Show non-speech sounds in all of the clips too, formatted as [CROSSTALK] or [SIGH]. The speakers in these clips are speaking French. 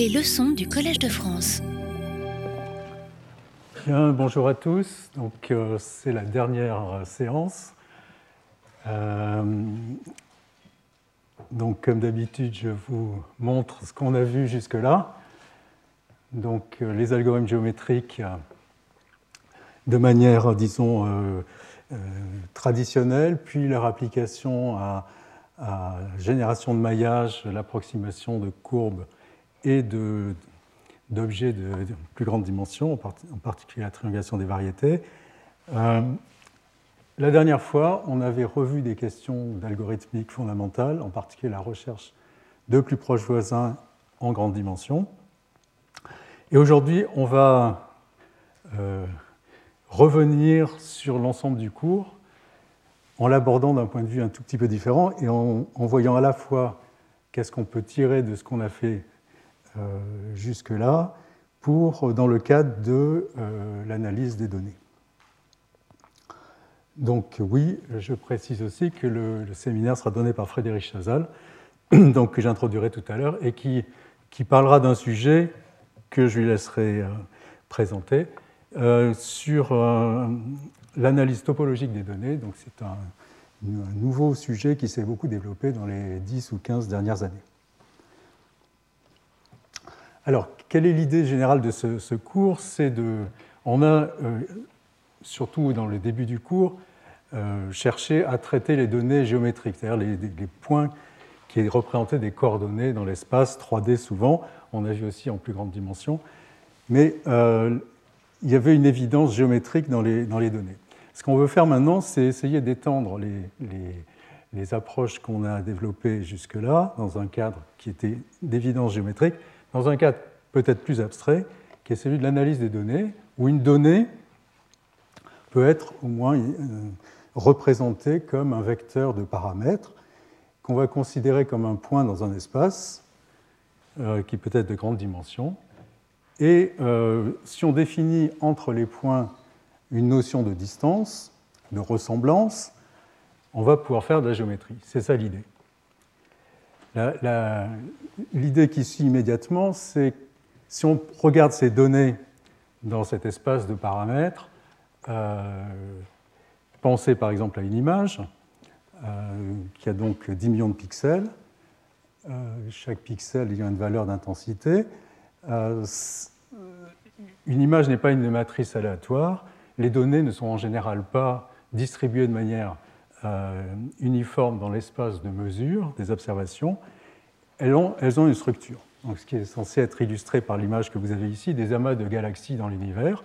Les leçons du Collège de France. Bien, bonjour à tous. Donc, euh, c'est la dernière euh, séance. Euh, donc, comme d'habitude, je vous montre ce qu'on a vu jusque-là. Donc, les algorithmes géométriques de manière, disons, traditionnelle, puis leur application à, à génération de maillage, l'approximation de courbes et d'objets de, plus grande dimension, en, particulier la triangulation des variétés. Euh, la dernière fois, on avait revu des questions d'algorithmique fondamentale, en particulier la recherche de plus proches voisins en grande dimension. Et aujourd'hui, on va euh, revenir sur l'ensemble du cours en l'abordant d'un point de vue un tout petit peu différent et en, voyant à la fois qu'est-ce qu'on peut tirer de ce qu'on a fait jusque-là pour, dans le cadre de euh, l'analyse des données. Donc oui, je précise aussi que le, séminaire sera donné par Frédéric Chazal, [CLEARS THROAT] donc, que j'introduirai tout à l'heure, et qui, parlera d'un sujet que je lui laisserai euh, présenter, sur l'analyse topologique des données. Donc c'est un, nouveau sujet qui s'est beaucoup développé dans les 10 ou 15 dernières années. Alors, quelle est l'idée générale de ce, cours? C'est de, on a, euh, surtout dans le début du cours, euh, cherché à traiter les données géométriques, c'est-à-dire les, points qui représentaient des coordonnées dans l'espace 3D souvent. On a vu aussi en plus grande dimension. Mais euh, il y avait une évidence géométrique dans les, dans les données. Ce qu'on veut faire maintenant, c'est essayer d'étendre les, approches qu'on a développées jusque-là dans un cadre qui était d'évidence géométrique, dans un cadre peut-être plus abstrait, qui est celui de l'analyse des données, où une donnée peut être au moins euh, représentée comme un vecteur de paramètres qu'on va considérer comme un point dans un espace euh, qui peut être de grande dimension. Et euh, si on définit entre les points une notion de distance, de ressemblance, on va pouvoir faire de la géométrie. C'est ça l'idée. L'idée qui suit immédiatement, c'est si on regarde ces données dans cet espace de paramètres, euh, pensez par exemple à une image euh, qui a donc 10 millions de pixels. Euh, chaque pixel ayant une valeur d'intensité. une image n'est pas une matrice aléatoire les données ne sont en général pas distribuées de manière euh, uniforme dans l'espace de mesure des observations. Elles ont, elles ont une structure. Donc, ce qui est censé être illustré par l'image que vous avez ici, des amas de galaxies dans l'univers,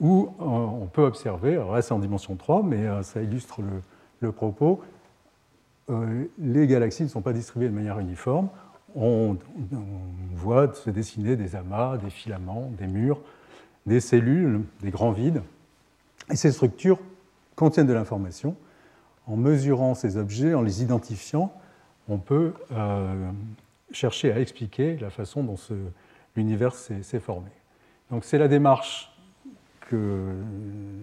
où euh, on peut observer, alors là c'est en dimension 3, mais euh, ça illustre le, propos, les galaxies ne sont pas distribuées de manière uniforme. On, on, voit se dessiner des amas, des filaments, des murs, des cellules, des grands vides. Et ces structures contiennent de l'information. En mesurant ces objets, en les identifiant, on peut euh, chercher à expliquer la façon dont l'univers s'est formé. Donc c'est la démarche que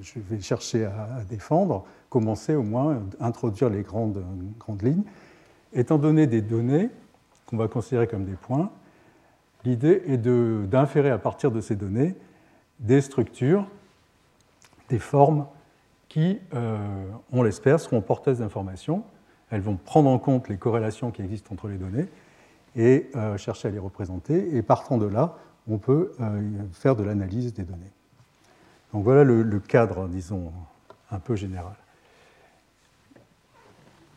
je vais chercher à, défendre, commencer au moins à introduire les grandes, grandes lignes. Étant donné des données qu'on va considérer comme des points, l'idée est d'inférer à partir de ces données des structures, des formes qui, euh, on l'espère, seront porteuses d'informations. Elles vont prendre en compte les corrélations qui existent entre les données et euh, chercher à les représenter. Et partant de là, on peut euh, faire de l'analyse des données. Donc voilà le, cadre, disons, un peu général.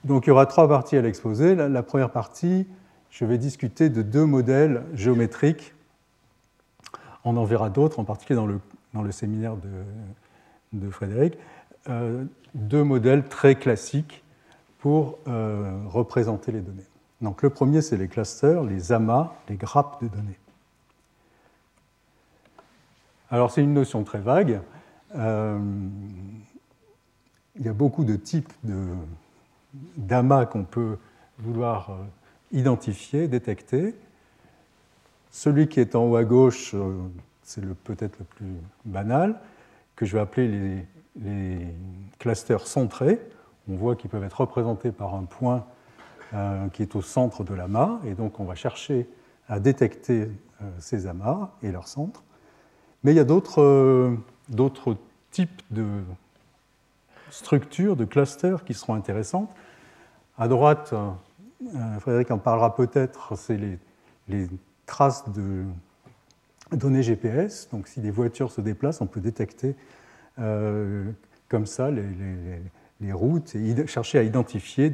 Donc il y aura trois parties à l'exposé. la première partie, je vais discuter de deux modèles géométriques on en verra d'autres, en particulier dans le, dans le séminaire de, Frédéric, euh, deux modèles très classiques pour euh, représenter les données. Donc, le premier, c'est les clusters, les amas, les grappes de données. Alors, c'est une notion très vague. Euh, il y a beaucoup de types d'amas qu'on peut vouloir identifier, détecter. Celui qui est en haut à gauche, c'est peut-être le plus banal, que je vais appeler les, clusters centrés. On voit qu'ils peuvent être représentés par un point euh, qui est au centre de l'amas, et donc on va chercher à détecter ces amas et leurs centres. Mais il y a d'autres types de structures, de clusters qui seront intéressantes. À droite, Frédéric en parlera peut-être, c'est les, traces de données GPS. Donc si des voitures se déplacent, on peut détecter comme ça les, routes et chercher à identifier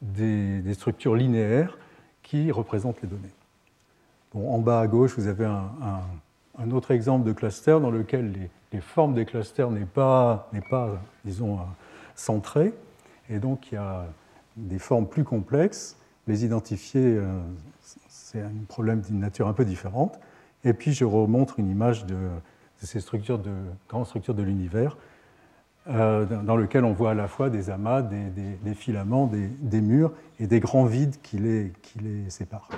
des, structures linéaires qui représentent les données. Bon, en bas à gauche, vous avez un, autre exemple de cluster dans lequel les, formes des clusters n'est pas, pas, disons, centrées. Et donc, il y a des formes plus complexes. Les identifier, euh, c'est un problème d'une nature un peu différente. Et puis, je remontre une image de, ces structures de, grandes structures de l'univers euh, dans lequel on voit à la fois des amas, des, filaments, des, murs et des grands vides qui les, qui les séparent.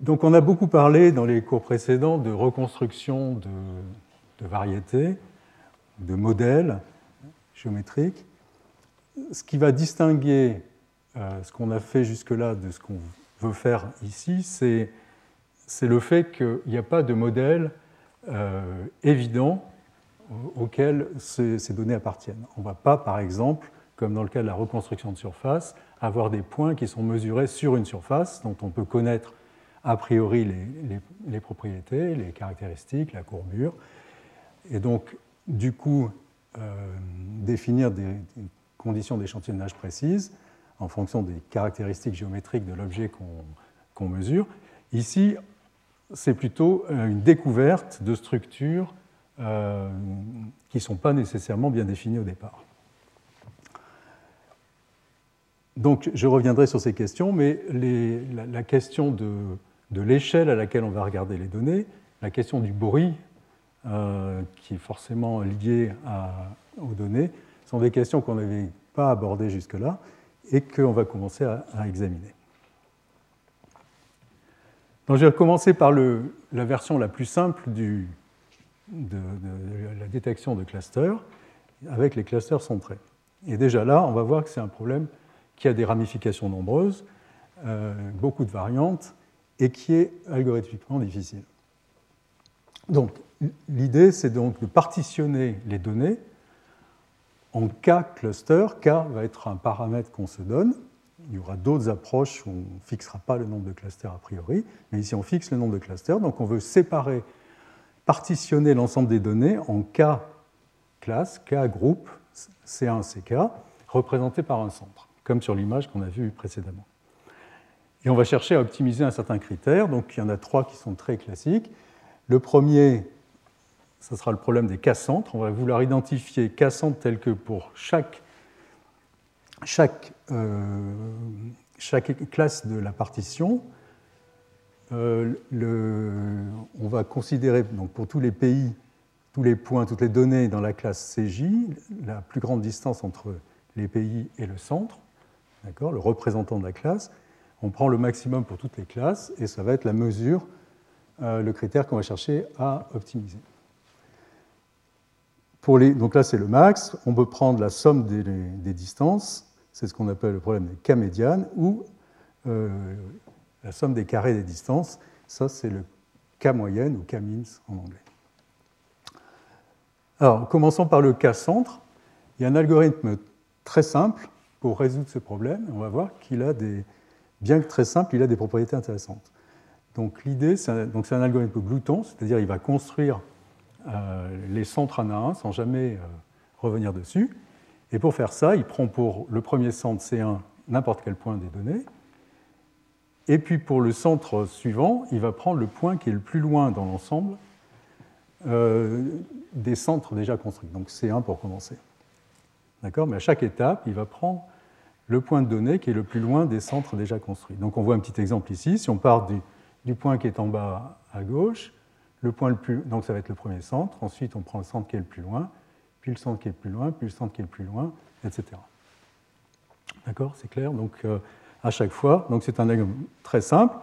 Donc on a beaucoup parlé dans les cours précédents de reconstruction de, variétés, de modèles géométriques. Ce qui va distinguer euh, ce qu'on a fait jusque-là de ce qu'on veut faire ici, c'est le fait qu'il n'y a pas de modèle euh, évident auquel ces, données appartiennent. On ne va pas, par exemple, comme dans le cas de la reconstruction de surface, avoir des points qui sont mesurés sur une surface dont on peut connaître a priori les, propriétés, les caractéristiques, la courbure, et donc du coup euh, définir des, conditions d'échantillonnage précises en fonction des caractéristiques géométriques de l'objet qu'on mesure. Ici, c'est plutôt euh, une découverte de structures euh, qui ne sont pas nécessairement bien définies au départ. Donc je reviendrai sur ces questions, mais la, question de, l'échelle à laquelle on va regarder les données, la question du bruit, euh, qui est forcément lié aux données, sont des questions qu'on n'avait pas abordées jusque-là et qu'on va commencer à examiner je vais commencer par la version la plus simple de, la détection de clusters, avec les clusters centrés. Et déjà là, on va voir que c'est un problème qui a des ramifications nombreuses, euh, beaucoup de variantes, et qui est algorithmiquement difficile. Donc, l'idée, c'est donc de partitionner les données en K clusters. K va être un paramètre qu'on se donne, il y aura d'autres approches où on ne fixera pas le nombre de clusters a priori, mais ici on fixe le nombre de clusters. Donc on veut séparer, partitionner l'ensemble des données en K classes, K groupes, C1, CK, représentés par un centre, comme sur l'image qu'on a vue précédemment. Et on va chercher à optimiser un certain critère. Donc il y en a trois qui sont très classiques. Le premier, ce sera le problème des K-centres. On va vouloir identifier K-centres tels que pour chaque chaque, euh, chaque, classe de la partition, euh, on va considérer donc pour tous les pays, tous les points, toutes les données dans la classe CJ, la plus grande distance entre les pays et le centre, le représentant de la classe. On prend le maximum pour toutes les classes et ça va être la mesure, euh, le critère qu'on va chercher à optimiser. Donc là, c'est le max. On peut prendre la somme des distances c'est ce qu'on appelle le problème des cas médianes, ou euh, la somme des carrés des distances. Ça, c'est le cas moyenne ou cas means en anglais. Alors, commençons par le cas centre. Il y a un algorithme très simple pour résoudre ce problème. On va voir qu'il a des, bien que très simple, il a des propriétés intéressantes. Donc l'idée, c'est un, algorithme glouton, c'est-à-dire il va construire euh, les centres un à un sans jamais euh, revenir dessus. Et pour faire ça, il prend pour le premier centre C1 n'importe quel point des données. Et puis pour le centre suivant, il va prendre le point qui est le plus loin dans l'ensemble euh, des centres déjà construits. Donc C1 pour commencer. D'accord? Mais à chaque étape, il va prendre le point de données qui est le plus loin des centres déjà construits. Donc on voit un petit exemple ici. Si on part du, du point qui est en bas à gauche, le point le plus, donc ça va être le premier centre. Ensuite, on prend le centre qui est le plus loin puis le centre qui est plus loin, puis le centre qui est le plus loin, etc. D'accord C'est clair Donc, euh, à chaque fois, c'est un diagramme très simple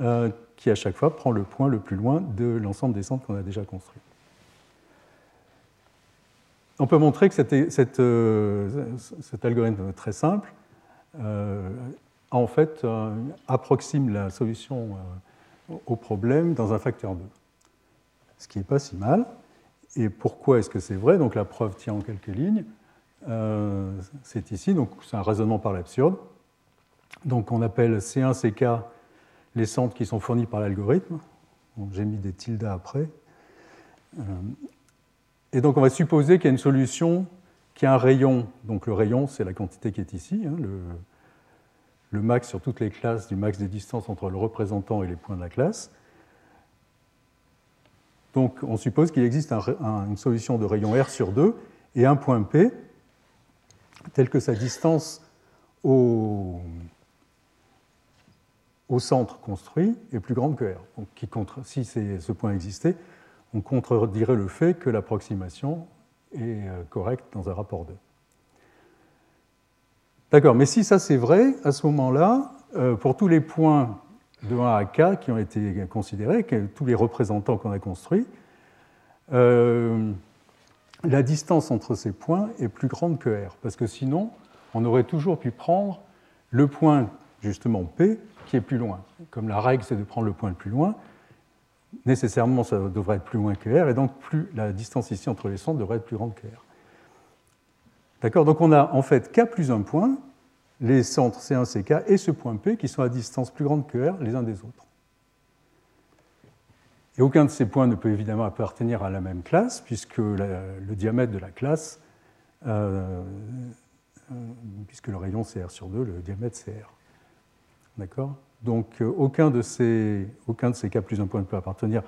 euh, qui, à chaque fois, prend le point le plus loin de l'ensemble des centres qu'on a déjà construits. On peut montrer que euh, cet algorithme très simple en fait, approxime la solution au problème dans un facteur 2. Ce qui n'est pas si mal. Et pourquoi est-ce que c'est vrai? Donc la preuve tient en quelques lignes. Euh, c'est ici, donc c'est un raisonnement par l'absurde. Donc on appelle C1, CK les centres qui sont fournis par l'algorithme. J'ai mis des tildes après. Euh, et donc on va supposer qu'il y a une solution qui a un rayon. Donc le rayon, c'est la quantité qui est ici, hein, le, le, max sur toutes les classes du max des distances entre le représentant et les points de la classe. Donc on suppose qu'il existe une solution de rayon R sur 2 et un point P tel que sa distance au, centre construit est plus grande que R. Si ce point existait, on contredirait le fait que l'approximation est euh, correcte dans un rapport 2. D'accord, mais si ça c'est vrai, à ce moment-là, euh, pour tous les points de 1 à k qui ont été considérés, tous les représentants qu'on a construits, euh, la distance entre ces points est plus grande que r, parce que sinon, on aurait toujours pu prendre le point, justement P, qui est plus loin. Comme la règle, c'est de prendre le point le plus loin, nécessairement, ça devrait être plus loin que r, et donc plus, la distance ici entre les centres devrait être plus grande que r. D'accord? Donc on a en fait k plus un point, les centres C1, CK et ce point P qui sont à distance plus grande que r les uns des autres. Et aucun de ces points ne peut évidemment appartenir à la même classe, puisque le diamètre de la classe, euh, euh, puisque le rayon c'est R sur 2, le diamètre c'est R. D'accord? Donc euh, aucun, de ces, aucun de ces plus un point ne peut appartenir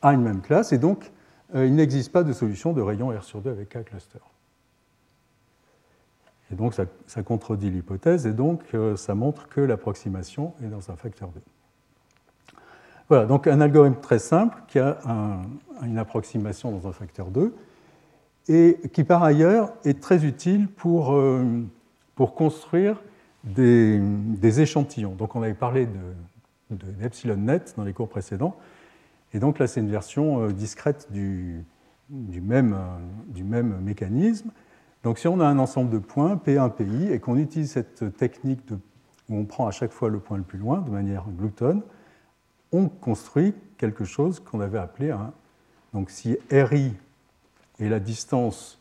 à une même classe, et donc il n'existe pas de solution de rayon R sur 2 avec K cluster. Et donc ça, contredit l'hypothèse, et donc ça montre que l'approximation est dans un facteur 2. Voilà, donc un algorithme très simple qui a une approximation dans un facteur 2 et qui par ailleurs est très utile pour, euh, pour construire des, échantillons. Donc on avait parlé de, net dans les cours précédents, et donc là c'est une version euh, discrète du même mécanisme. Donc si on a un ensemble de points, P1, PI, et qu'on utilise cette technique où on prend à chaque fois le point le plus loin de manière gloutonne, on construit quelque chose qu'on avait appelé un. Donc si RI est la distance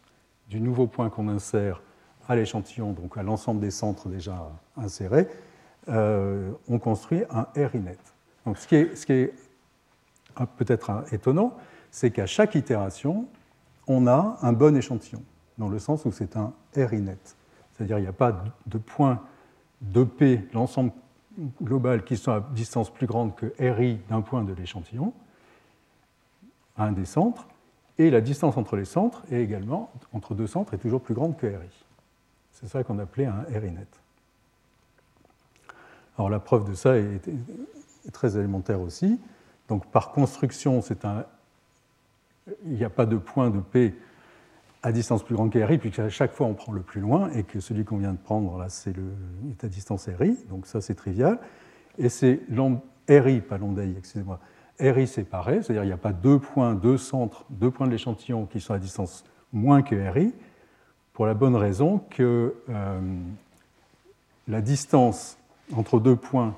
du nouveau point qu'on insère à l'échantillon, donc à l'ensemble des centres déjà insérés, euh, on construit un RI net. Donc ce qui est, ce qui est peut-être étonnant, c'est qu'à chaque itération, on a un bon échantillon, dans le sens où c'est un RI net. C'est-à-dire qu'il n'y a pas de point de P, l'ensemble globales qui sont à distance plus grande que RI d'un point de l'échantillon, un des centres, et la distance entre les centres est également, entre deux centres, est toujours plus grande que RI. C'est ça qu'on appelait un RI net. Alors la preuve de ça est, très élémentaire aussi. Donc par construction, un, il n'y a pas de point de P à distance plus grande qu'RI, puisqu'à chaque fois on prend le plus loin, et que celui qu'on vient de prendre là, c'est le, est à distance RI, donc ça c'est trivial. Et c'est RI, pas l'onde excusez-moi, RI séparé, c'est-à-dire il n'y a pas deux points, deux centres, deux points de l'échantillon qui sont à distance moins que RI, pour la bonne raison que euh, la distance entre deux points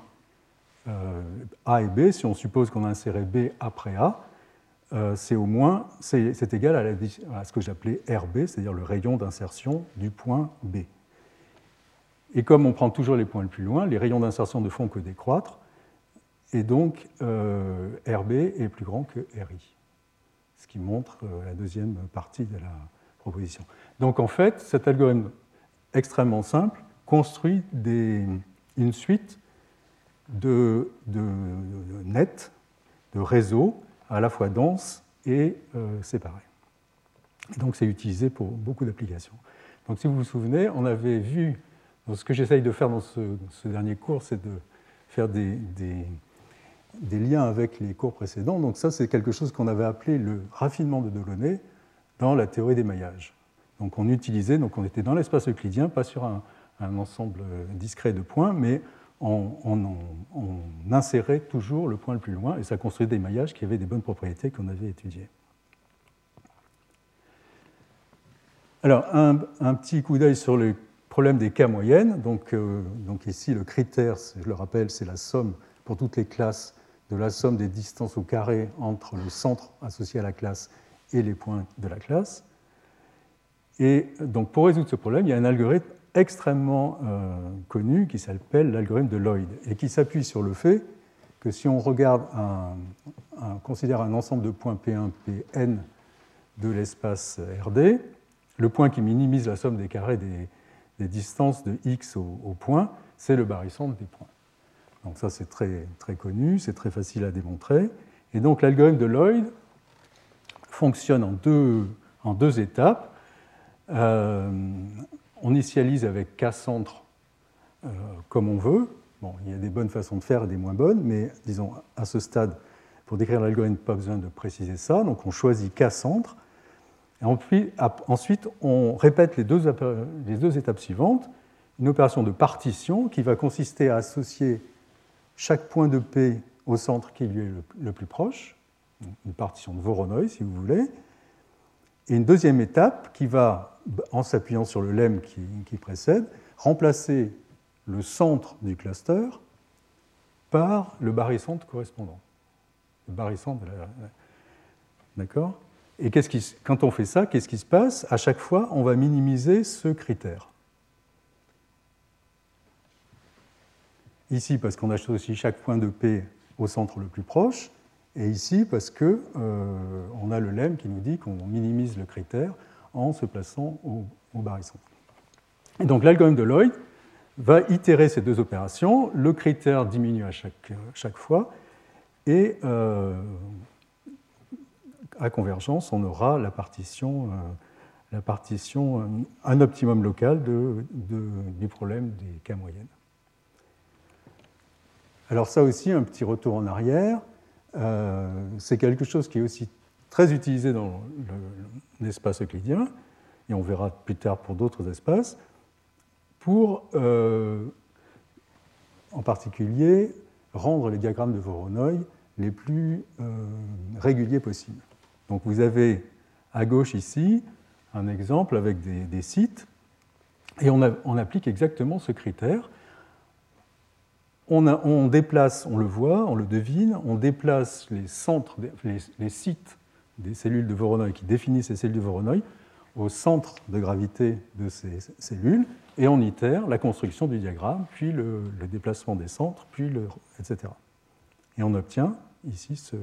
euh, A et B, si on suppose qu'on a inséré B après A, c'est au moins c'est égal à, ce que j'appelais RB, c'est-à-dire le rayon d'insertion du point B. Et comme on prend toujours les points le plus loin, les rayons d'insertion ne font que décroître, et donc euh, RB est plus grand que RI, ce qui montre euh, la deuxième partie de la proposition. Donc en fait, cet algorithme extrêmement simple construit une suite de nets, de réseaux, à la fois dense et euh, donc c'est utilisé pour beaucoup d'applications. Donc si vous vous souvenez, on avait vu, ce que j'essaye de faire dans ce, dernier cours, c'est de faire des, liens avec les cours précédents. Donc ça, c'est quelque chose qu'on avait appelé le raffinement de Delaunay dans la théorie des maillages. Donc on utilisait, donc on était dans l'espace euclidien, pas sur un, un ensemble discret de points, mais on, insérait toujours le point le plus loin et ça construisait des maillages qui avaient des bonnes propriétés qu'on avait étudiées. Alors, un, petit coup d'œil sur les problème des cas moyennes. Donc, donc ici, le critère, je le rappelle, c'est la somme pour toutes les classes de la somme des distances au carré entre le centre associé à la classe et les points de la classe. Et donc pour résoudre ce problème, il y a un algorithme extrêmement euh, connu qui s'appelle l'algorithme de Lloyd et qui s'appuie sur le fait que si on regarde un, considère un ensemble de points P1, Pn de l'espace RD, le point qui minimise la somme des carrés des, distances de x au, point, c'est le barycentre des points. Donc ça c'est très, très connu, c'est très facile à démontrer. Et donc l'algorithme de Lloyd fonctionne en deux, en deux étapes. Euh, on initialise avec K centre euh, comme on veut. Bon, il y a des bonnes façons de faire et des moins bonnes, mais disons à ce stade, pour décrire l'algorithme, pas besoin de préciser ça. Donc on choisit K centre. Et ensuite, on répète les deux, les deux étapes suivantes. Une opération de partition qui va consister à associer chaque point de P au centre qui lui est le, plus proche, une partition de Voronoi si vous voulez, et une deuxième étape qui va, en s'appuyant sur le lemme qui, précède, remplacer le centre du cluster par le barycentre correspondant. Le barycentre D'accord? Et quand on fait ça, qu'est-ce qui se passe? À chaque fois, on va minimiser ce critère. Ici, parce qu'on associe chaque point de P au centre le plus proche, et ici, parce qu'on euh, a le lemme qui nous dit qu'on minimise le critère en se plaçant au, au. Et donc l'algorithme de Lloyd va itérer ces deux opérations. Le critère diminue à chaque, chaque fois, et euh, à convergence, on aura la partition, euh, la partition un optimum local de, du problème des cas moyennes. Alors ça aussi, un petit retour en arrière, euh, c'est quelque chose qui est aussi très utilisé dans l'espace euclidien, et on verra plus tard pour d'autres espaces, pour euh, en particulier rendre les diagrammes de Voronoi les plus euh, réguliers possibles. Donc vous avez à gauche ici un exemple avec des, sites, et on, on applique exactement ce critère on, déplace, on le voit, on le devine, on déplace les centres, les, sites des cellules de Voronoi qui définissent ces cellules de Voronoi au centre de gravité de ces cellules, et on itère la construction du diagramme, puis le, déplacement des centres, puis le, etc. Et on obtient ici ce,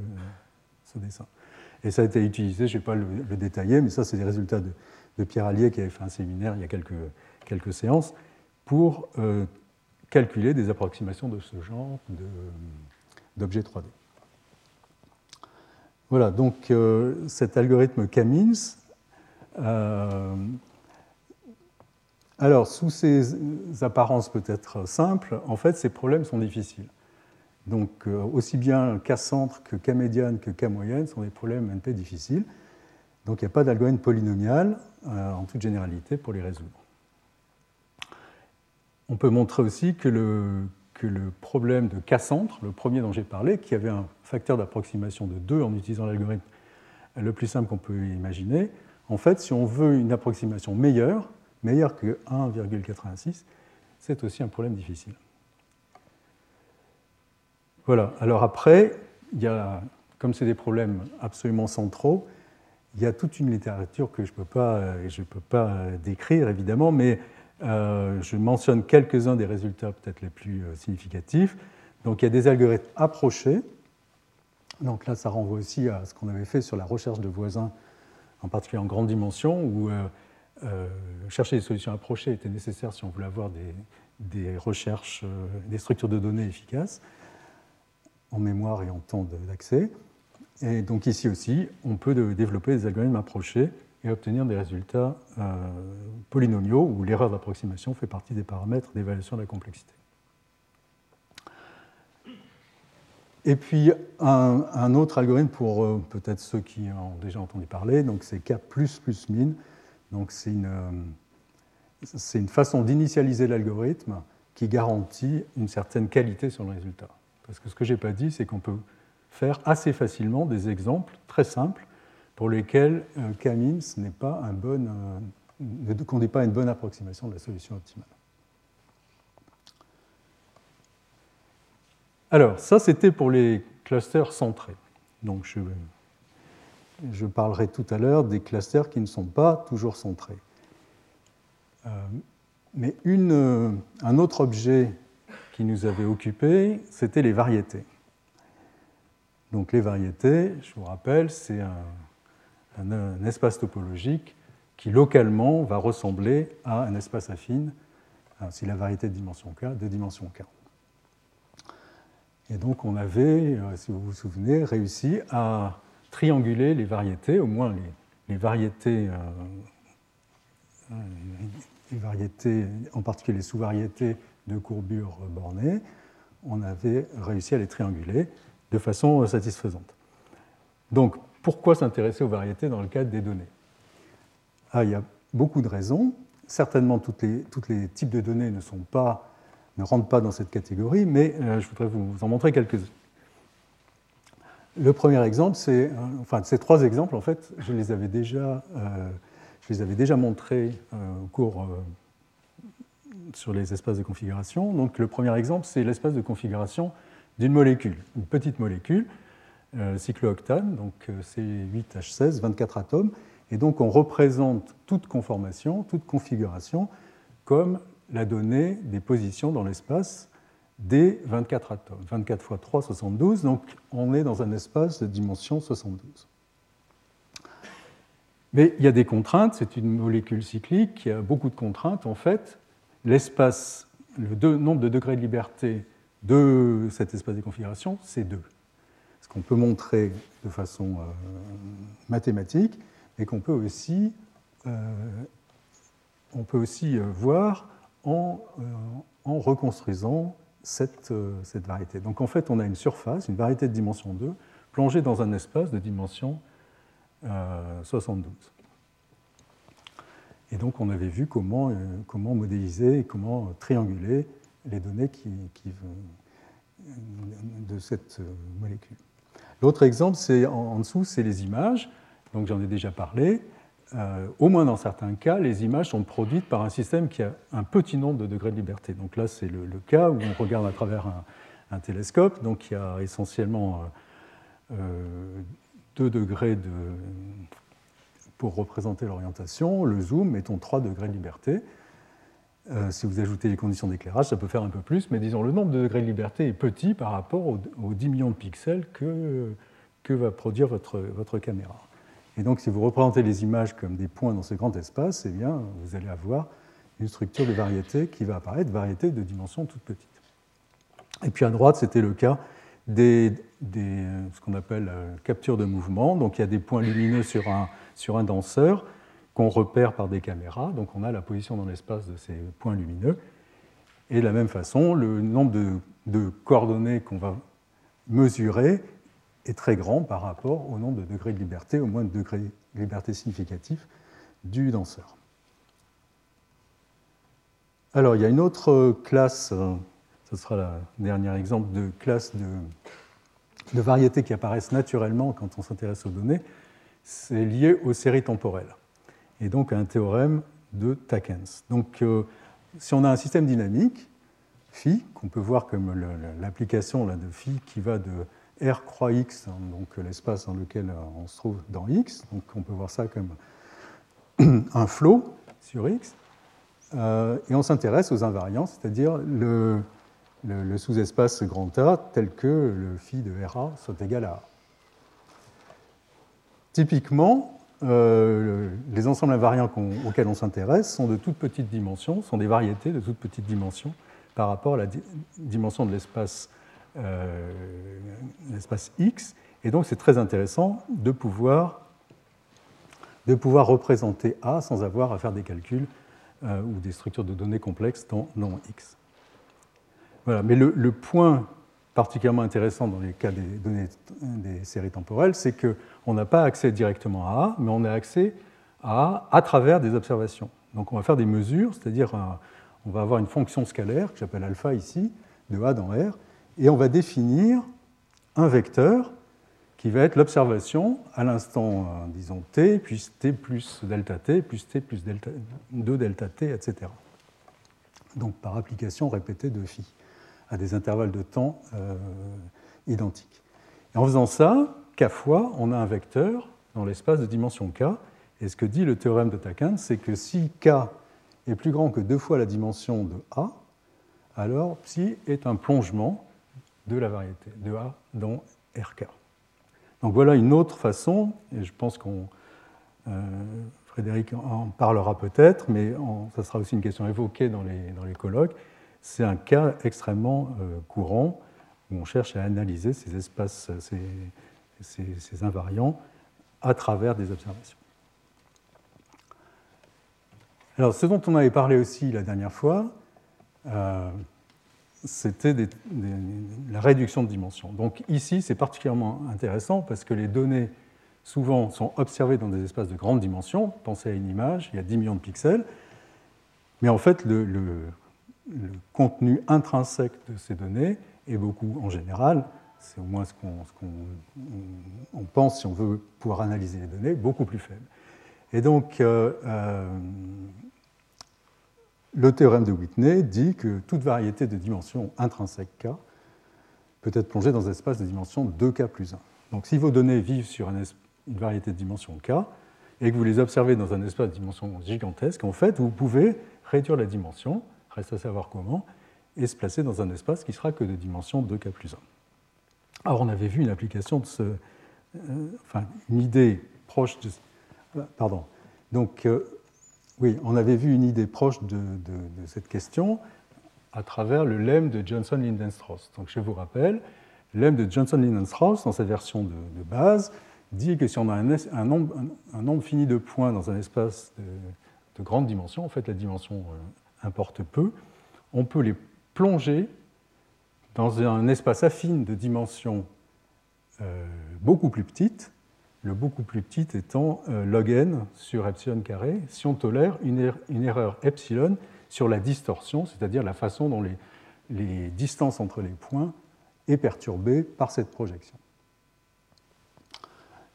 dessin. Et ça a été utilisé, je ne vais pas le, détailler, mais ça, c'est des résultats de, Pierre Allier qui avait fait un séminaire il y a quelques, séances pour euh, calculer des approximations de ce genre d'objets 3D. Voilà, donc euh, cet algorithme Camins, euh, alors sous ces apparences peut-être simples, en fait ces problèmes sont difficiles. Donc euh, aussi bien K-centre que K-médiane que K-moyenne sont des problèmes NP difficiles. Donc il n'y a pas d'algorithme polynomial en toute généralité pour les résoudre. On peut montrer aussi que le, problème de K-centre, le premier dont j'ai parlé, qui avait un facteur d'approximation de 2 en utilisant l'algorithme le plus simple qu'on peut imaginer, en fait, si on veut une approximation meilleure, meilleure que 1,86, c'est aussi un problème difficile. Voilà, alors après, il y a, comme c'est des problèmes absolument centraux, il y a toute une littérature que je ne peux, peux, pas décrire, évidemment, mais je mentionne quelques-uns des résultats peut-être les plus euh, significatifs. Donc il y a des algorithmes approchés. Donc là, ça renvoie aussi à ce qu'on avait fait sur la recherche de voisins, en particulier en grande dimension, où euh, chercher des solutions approchées était nécessaire si on voulait avoir des recherches, des structures de données efficaces, en mémoire et en temps d'accès. Et donc ici aussi, on peut développer des algorithmes approchés et obtenir des résultats euh, polynomiaux où l'erreur d'approximation fait partie des paramètres d'évaluation de la complexité. Et puis un, autre algorithme pour euh, peut-être ceux qui ont déjà entendu parler, donc c'est K min. Donc c'est une, euh, c'est une façon d'initialiser l'algorithme qui garantit une certaine qualité sur le résultat. Parce que ce que je n'ai pas dit, c'est qu'on peut faire assez facilement des exemples très simples pour lesquels euh, Camins n'est pas un bon, euh, ne conduit pas une bonne approximation de la solution optimale. Alors, ça, c'était pour les clusters centrés. Donc, je, parlerai tout à l'heure des clusters qui ne sont pas toujours centrés. Euh, mais une, un autre objet qui nous avait occupé, c'était les variétés. Donc les variétés, je vous rappelle, c'est un, un, espace topologique qui localement va ressembler à un espace affine si la variété de dimension k, de dimension k. Et donc on avait, euh, si vous vous souvenez, réussi à trianguler les variétés, au moins les, variétés, euh, les variétés, en particulier les sous-variétés de courbure bornées, on avait réussi à les trianguler de façon satisfaisante. Donc, pourquoi s'intéresser aux variétés dans le cadre des données ah, Il y a beaucoup de raisons. Certainement, tous les, types de données ne, pas, rentrent pas dans cette catégorie, mais euh, je voudrais vous en montrer quelques-uns. Le premier exemple, c'est, enfin, ces trois exemples, en fait, je les avais déjà, euh, je les avais déjà montrés euh, au cours sur les espaces de configuration. Donc, le premier exemple, c'est l'espace de configuration d'une molécule, une petite molécule, euh, cyclooctane, donc euh, C8H16, 24 atomes, et donc on représente toute conformation, toute configuration comme la donnée des positions dans l'espace des 24 atomes. 24 fois 3, 72, donc on est dans un espace de dimension 72. Mais il y a des contraintes, c'est une molécule cyclique qui a beaucoup de contraintes. En fait, l'espace, le nombre de degrés de liberté de cet espace de configuration, c'est 2. Qu'on peut montrer de façon euh, mathématique, mais qu'on peut aussi, euh, on peut aussi euh, voir en, reconstruisant cette, variété. Donc en fait, on a une surface, une variété de dimension 2, plongée dans un espace de dimension 72. Et donc on avait vu comment, modéliser et comment trianguler les données de cette molécule. L'autre exemple, c'est en, dessous, c'est les images. Donc j'en ai déjà parlé. Euh, au moins dans certains cas, les images sont produites par un système qui a un petit nombre de degrés de liberté. Donc là, c'est le, cas où on regarde à travers un, télescope. Donc il y a essentiellement euh, euh, deux degrés de, pour représenter l'orientation. Le zoom, mettons 3 degrés de liberté. Euh, si vous ajoutez les conditions d'éclairage, ça peut faire un peu plus, mais disons le nombre de degrés de liberté est petit par rapport aux, 10 millions de pixels que, que va produire votre, votre, caméra. Et donc si vous représentez les images comme des points dans ce grand espace, eh bien, vous allez avoir une structure de variété qui va apparaître, variété de dimension toute petite. Et puis à droite, c'était le cas des, des ce qu'on appelle euh, capture de mouvement. Donc il y a des points lumineux sur un, sur un danseur qu'on repère par des caméras. Donc on a la position dans l'espace de ces points lumineux. Et de la même façon, le nombre de, coordonnées qu'on va mesurer est très grand par rapport au nombre de degrés de liberté, au moins de degrés de liberté significatifs du danseur. Alors, il y a une autre classe, ce sera le dernier exemple de classe de, de variétés qui apparaissent naturellement quand on s'intéresse aux données, c'est lié aux séries temporelles et donc un théorème de Takens. Donc, euh, si on a un système dynamique, phi, qu'on peut voir comme l'application de phi qui va de R croix x, hein, donc l'espace dans lequel euh, on se trouve dans x, donc on peut voir ça comme [CLEARS THROAT] un flot sur x, euh, et on s'intéresse aux invariants, c'est-à-dire le, le sous-espace grand A tel que le phi de RA soit égal à A. Typiquement, euh, les ensembles invariants auxquels on s'intéresse sont de toutes petites dimensions, sont des variétés de toutes petites dimensions par rapport à la dimension de l'espace euh, X. Et donc c'est très intéressant de pouvoir, de pouvoir représenter A sans avoir à faire des calculs euh, ou des structures de données complexes dans, dans X. Voilà. Mais le point particulièrement intéressant dans les cas des données des séries temporelles, c'est qu'on n'a pas accès directement à A, mais on a accès à A à travers des observations. Donc on va faire des mesures, c'est-à-dire on va avoir une fonction scalaire que j'appelle alpha ici, de A dans R, et on va définir un vecteur qui va être l'observation à l'instant, euh, disons, t, puis t plus delta t, plus t plus delta, 2 delta t, etc. Donc par application répétée de phi, à des intervalles de temps euh, identiques. En faisant ça, k fois, on a un vecteur dans l'espace de dimension k. Et ce que dit le théorème de Takin, c'est que si k est plus grand que deux fois la dimension de a, alors psi est un plongement de la variété de a dans rk. Donc voilà une autre façon, et je pense qu'on euh, Frédéric en parlera peut-être, mais ça sera aussi une question évoquée dans les, dans les colloques. C'est un cas extrêmement euh, courant où on cherche à analyser ces espaces, ces, invariants à travers des observations. Alors, ce dont on avait parlé aussi la dernière fois, euh, c'était la réduction de dimension. Donc ici, c'est particulièrement intéressant parce que les données souvent sont observées dans des espaces de grande dimension. Pensez à une image, il y a 10 millions de pixels. Mais en fait, le, contenu intrinsèque de ces données est beaucoup, en général, c'est au moins ce qu'on pense si on veut pouvoir analyser les données, beaucoup plus faible. Et donc, euh, euh, le théorème de Whitney dit que toute variété de dimension intrinsèque K peut être plongée dans un espace de dimension 2K plus 1. Donc si vos données vivent sur une variété de dimension K et que vous les observez dans un espace de dimension gigantesque, en fait, vous pouvez réduire la dimension, reste à savoir comment, et se placer dans un espace qui sera que de dimension 2K plus 1. Alors on avait vu une application de ce... Euh, enfin, une idée proche de... Euh, pardon. Donc, euh, oui, on avait vu une idée proche de, cette question à travers le lemme de Johnson-Lindenstrauss. Donc je vous rappelle, le lemme de Johnson-Lindenstrauss, dans sa version de, base, dit que si on a un, nombre, fini de points dans un espace de, grande dimension, en fait la dimension importe peu, on peut les plonger dans un espace affine de dimension euh, beaucoup plus petite, le beaucoup plus petit étant euh, log n sur epsilon carré, si on tolère une, er-, erreur epsilon sur la distorsion, c'est-à-dire la façon dont les, distances entre les points est perturbée par cette projection.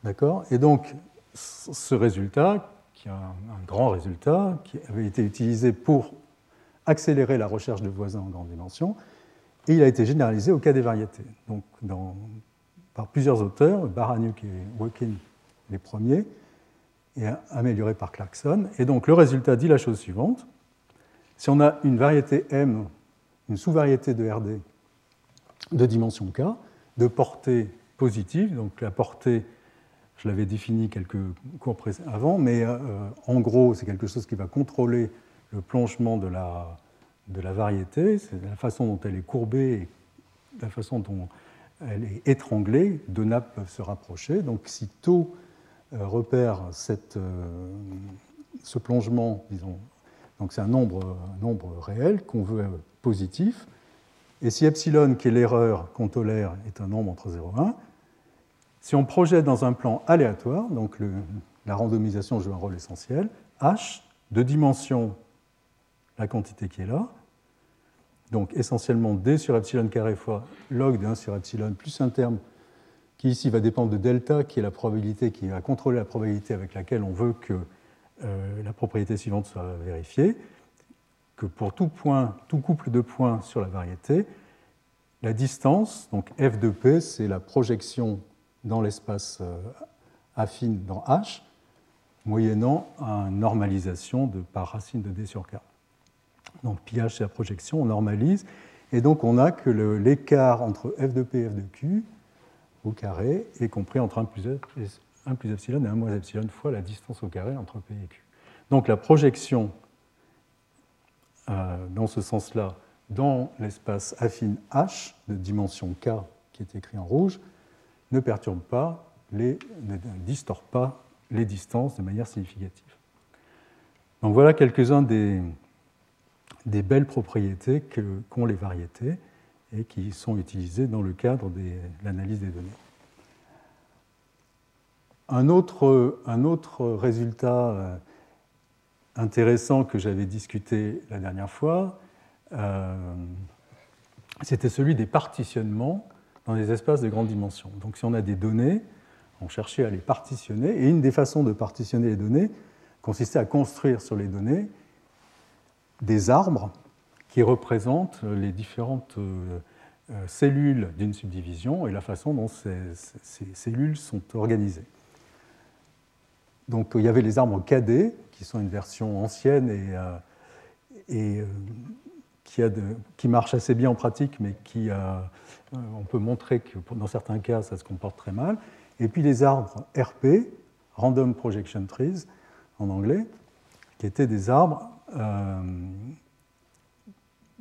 D'accord? Et donc, ce résultat, qui est un, grand résultat, qui avait été utilisé pour accélérer la recherche de voisins en grande dimension, et il a été généralisé au cas des variétés. Donc, par plusieurs auteurs, Baranuk et Wokin les premiers, et amélioré par Clarkson. Et donc le résultat dit la chose suivante. Si on a une variété M, une sous-variété de RD de dimension K, de portée positive, donc la portée, je l'avais défini quelques cours avant, mais euh, en gros, c'est quelque chose qui va contrôler le plongement de la, variété, c'est la façon dont elle est courbée et la façon dont elle est étranglée, deux nappes peuvent se rapprocher. Donc si taux euh, repère euh, ce plongement, donc c'est un nombre, nombre réel qu'on veut positif, et si epsilon, qui est l'erreur qu'on tolère, est un nombre entre 0 et 1, si on projette dans un plan aléatoire, donc la randomisation joue un rôle essentiel, h, de dimension la quantité qui est là, donc essentiellement d sur epsilon carré fois log de 1 sur epsilon plus un terme qui ici va dépendre de delta, qui est la probabilité, qui va contrôler la probabilité avec laquelle on veut que euh, la propriété suivante soit vérifiée, que pour tout point, tout couple de points sur la variété, la distance, donc f de p, c'est la projection dans l'espace euh, affine dans H, moyennant une normalisation de par racine de d sur k. Donc pi c'est la projection, on normalise, et donc on a que l'écart entre f de p et f de q au carré est compris entre 1 plus, 1 plus epsilon et 1 moins epsilon fois la distance au carré entre p et q. Donc la projection euh, dans ce sens-là dans l'espace affine H de dimension k qui est écrit en rouge ne perturbe pas, ne distord pas les distances de manière significative. Donc voilà quelques-uns des, des belles propriétés qu'ont les variétés et qui sont utilisées dans le cadre de l'analyse des données. Un autre, résultat euh, intéressant que j'avais discuté la dernière fois, euh, c'était celui des partitionnements dans des espaces de grande dimension. Donc si on a des données On cherchait à les partitionner, et une des façons de partitionner les données consistait à construire sur les données des arbres qui représentent les différentes euh, euh, cellules d'une subdivision et la façon dont ces, cellules sont organisées. Donc il y avait les arbres cadets, qui sont une version ancienne et, euh, qui, marche assez bien en pratique, mais qui on peut montrer que dans certains cas, ça se comporte très mal. Et puis les arbres RP, Random Projection Trees en anglais, qui étaient des arbres euh,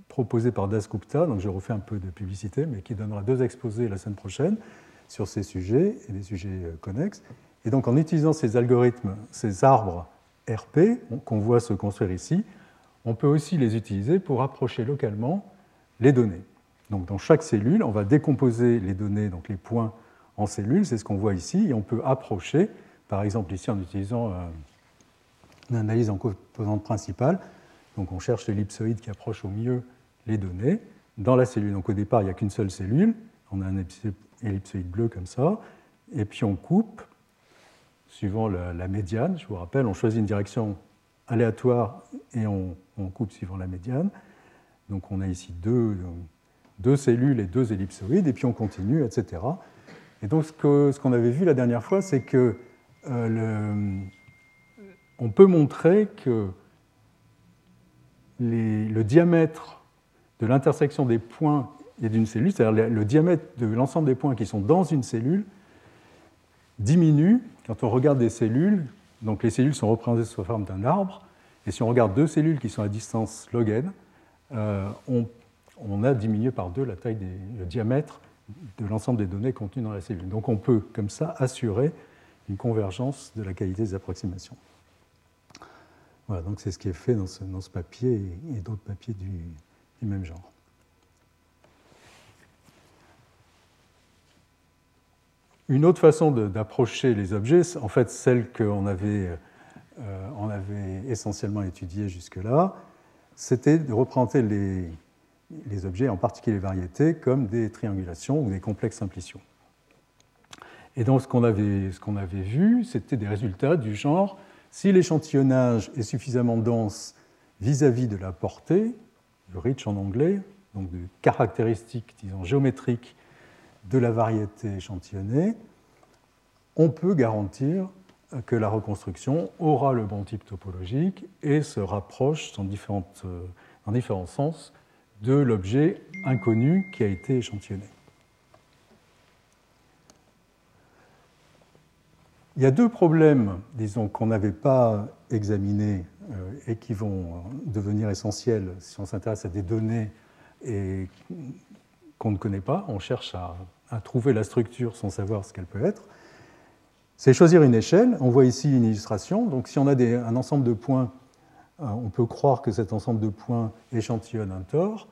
proposés par Das Gupta, donc je refais un peu de publicité, mais qui donnera deux exposés la semaine prochaine sur ces sujets et des sujets euh, connexes. Et donc en utilisant ces algorithmes, ces arbres RP qu'on voit se construire ici, on peut aussi les utiliser pour approcher localement les données. Donc dans chaque cellule, on va décomposer les données, donc les points en cellules, c'est ce qu'on voit ici, et on peut approcher, par exemple ici en utilisant euh, une analyse en composante principale, donc on cherche l'ellipsoïde qui approche au mieux les données dans la cellule. Donc au départ, il n'y a qu'une seule cellule, on a un ellipsoïde bleu comme ça, et puis on coupe suivant la, médiane, je vous rappelle, on choisit une direction aléatoire et on, coupe suivant la médiane. Donc on a ici deux, deux cellules et deux ellipsoïdes, et puis on continue, etc. Et donc, ce qu'on avait vu la dernière fois, c'est que euh, on peut montrer que le diamètre de l'intersection des points et d'une cellule, c'est-à-dire le diamètre de l'ensemble des points qui sont dans une cellule, diminue quand on regarde des cellules. Donc les cellules sont représentées sous la forme d'un arbre. Et si on regarde deux cellules qui sont à distance log euh, on, a diminué par deux la taille le diamètre de l'ensemble des données contenues dans la cellule. Donc on peut, comme ça, assurer une convergence de la qualité des approximations. Voilà, donc c'est ce qui est fait dans ce, dans ce papier et, d'autres papiers du, du, même genre. Une autre façon d'approcher les objets, en fait celle qu'on avait, euh, on avait essentiellement étudiée jusque-là, c'était de représenter les, les objets, en particulier les variétés, comme des triangulations ou des complexes simpliciaux. Et donc ce qu'on avait, avait vu, c'était des résultats du genre, si l'échantillonnage est suffisamment dense vis-à-vis de la portée, le reach en anglais, donc de caractéristiques, disons, géométriques de la variété échantillonnée, on peut garantir que la reconstruction aura le bon type topologique et se rapproche dans, différentes, dans différents sens de l'objet inconnu qui a été échantillonné. Il y a deux problèmes, disons, qu'on n'avait pas examinés euh, et qui vont devenir essentiels si on s'intéresse à des données et qu'on ne connaît pas. On cherche à, trouver la structure sans savoir ce qu'elle peut être. C'est choisir une échelle. On voit ici une illustration. Donc, si on a un ensemble de points euh, on peut croire que cet ensemble de points échantillonne un tore,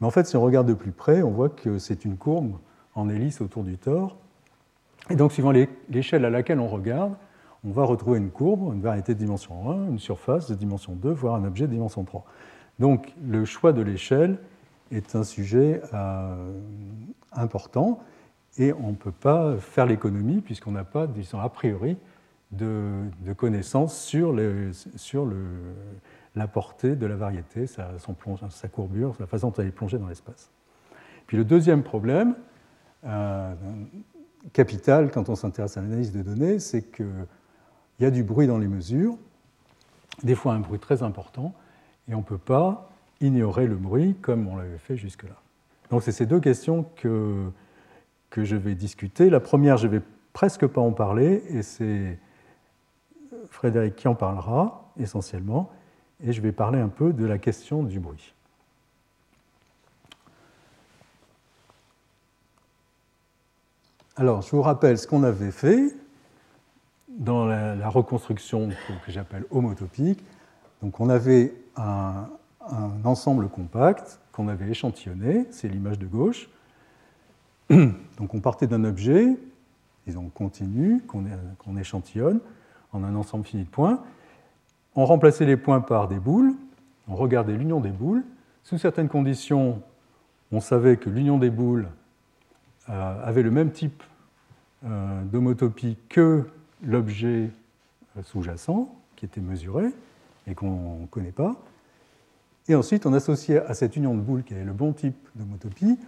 mais en fait, si on regarde de plus près, on voit que c'est une courbe en hélice autour du tore. Et donc, suivant l'échelle à laquelle on regarde, on va retrouver une courbe, une variété de dimension 1, une surface de dimension 2, voire un objet de dimension 3. Donc, le choix de l'échelle est un sujet euh, important et on ne peut pas faire l'économie puisqu'on n'a pas, disons, a priori, de, connaissances sur, la portée de la variété, sa, sa, courbure, la façon dont elle est plongée dans l'espace. Puis le deuxième problème, euh, capital quand on s'intéresse à l'analyse de données, c'est qu'il y a du bruit dans les mesures, des fois un bruit très important, et on ne peut pas ignorer le bruit comme on l'avait fait jusque-là. Donc c'est ces deux questions que, que je vais discuter. La première, je ne vais presque pas en parler, et c'est Frédéric qui en parlera essentiellement, et je vais parler un peu de la question du bruit. Alors, je vous rappelle ce qu'on avait fait dans la, reconstruction que j'appelle homotopique. Donc, on avait un, ensemble compact qu'on avait échantillonné, c'est l'image de gauche. [CLEARS THROAT] Donc, on partait d'un objet, disons continu, qu'on échantillonne en un ensemble fini de points. On remplaçait les points par des boules, on regardait l'union des boules. Sous certaines conditions, on savait que l'union des boules avait le même type d'homotopie que l'objet sous-jacent, qui était mesuré et qu'on ne connaît pas. Et ensuite, on associait à cette union de boules, qui est le bon type d'homotopie,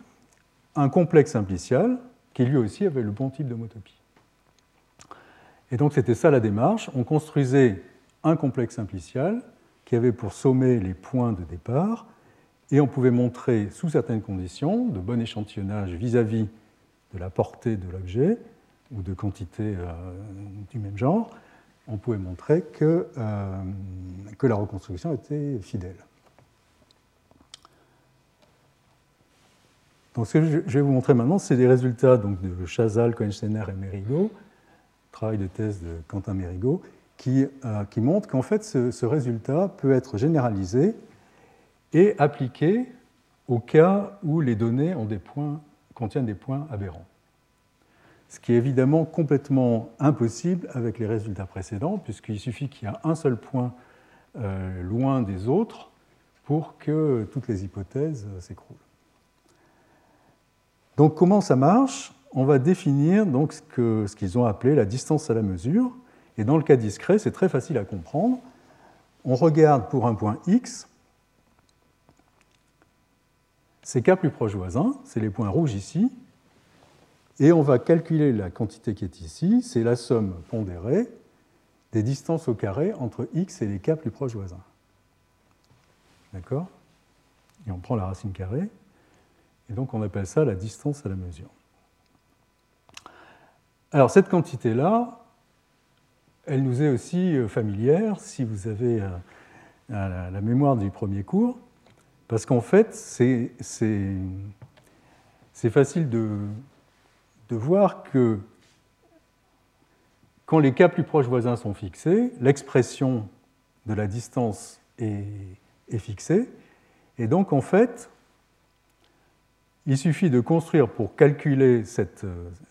un complexe simplicial, qui lui aussi avait le bon type d'homotopie. Et donc, c'était ça la démarche. On construisait un complexe simplicial qui avait pour sommet les points de départ, et on pouvait montrer, sous certaines conditions, de bon échantillonnage vis-à-vis de la portée de l'objet ou de quantités euh, du même genre, on pouvait montrer que, euh, que la reconstruction était fidèle. Donc, ce que je vais vous montrer maintenant, c'est des résultats donc, de Chazal, Cohensteiner et Merigot, travail de thèse de Quentin Merigot, qui, euh, qui montre qu'en fait, ce, résultat peut être généralisé et appliqué au cas où les données ont des points, contiennent des points aberrants ce qui est évidemment complètement impossible avec les résultats précédents, puisqu'il suffit qu'il y ait un seul point euh, loin des autres pour que toutes les hypothèses euh, s'écroulent. Donc comment ça marche? On va définir donc ce qu'ils ont appelé la distance à la mesure, et dans le cas discret, c'est très facile à comprendre. On regarde pour un point x, ces k plus proches voisins, c'est les points rouges ici, et on va calculer la quantité qui est ici, c'est la somme pondérée des distances au carré entre x et les k plus proches voisins. D'accord? Et on prend la racine carrée, et donc on appelle ça la distance à la mesure. Alors cette quantité-là, elle nous est aussi euh, familière si vous avez euh, la mémoire du premier cours, parce qu'en fait, c'est facile de, voir que quand les cas plus proches voisins sont fixés, l'expression de la distance est, fixée. Et donc, en fait, il suffit de construire pour calculer cette,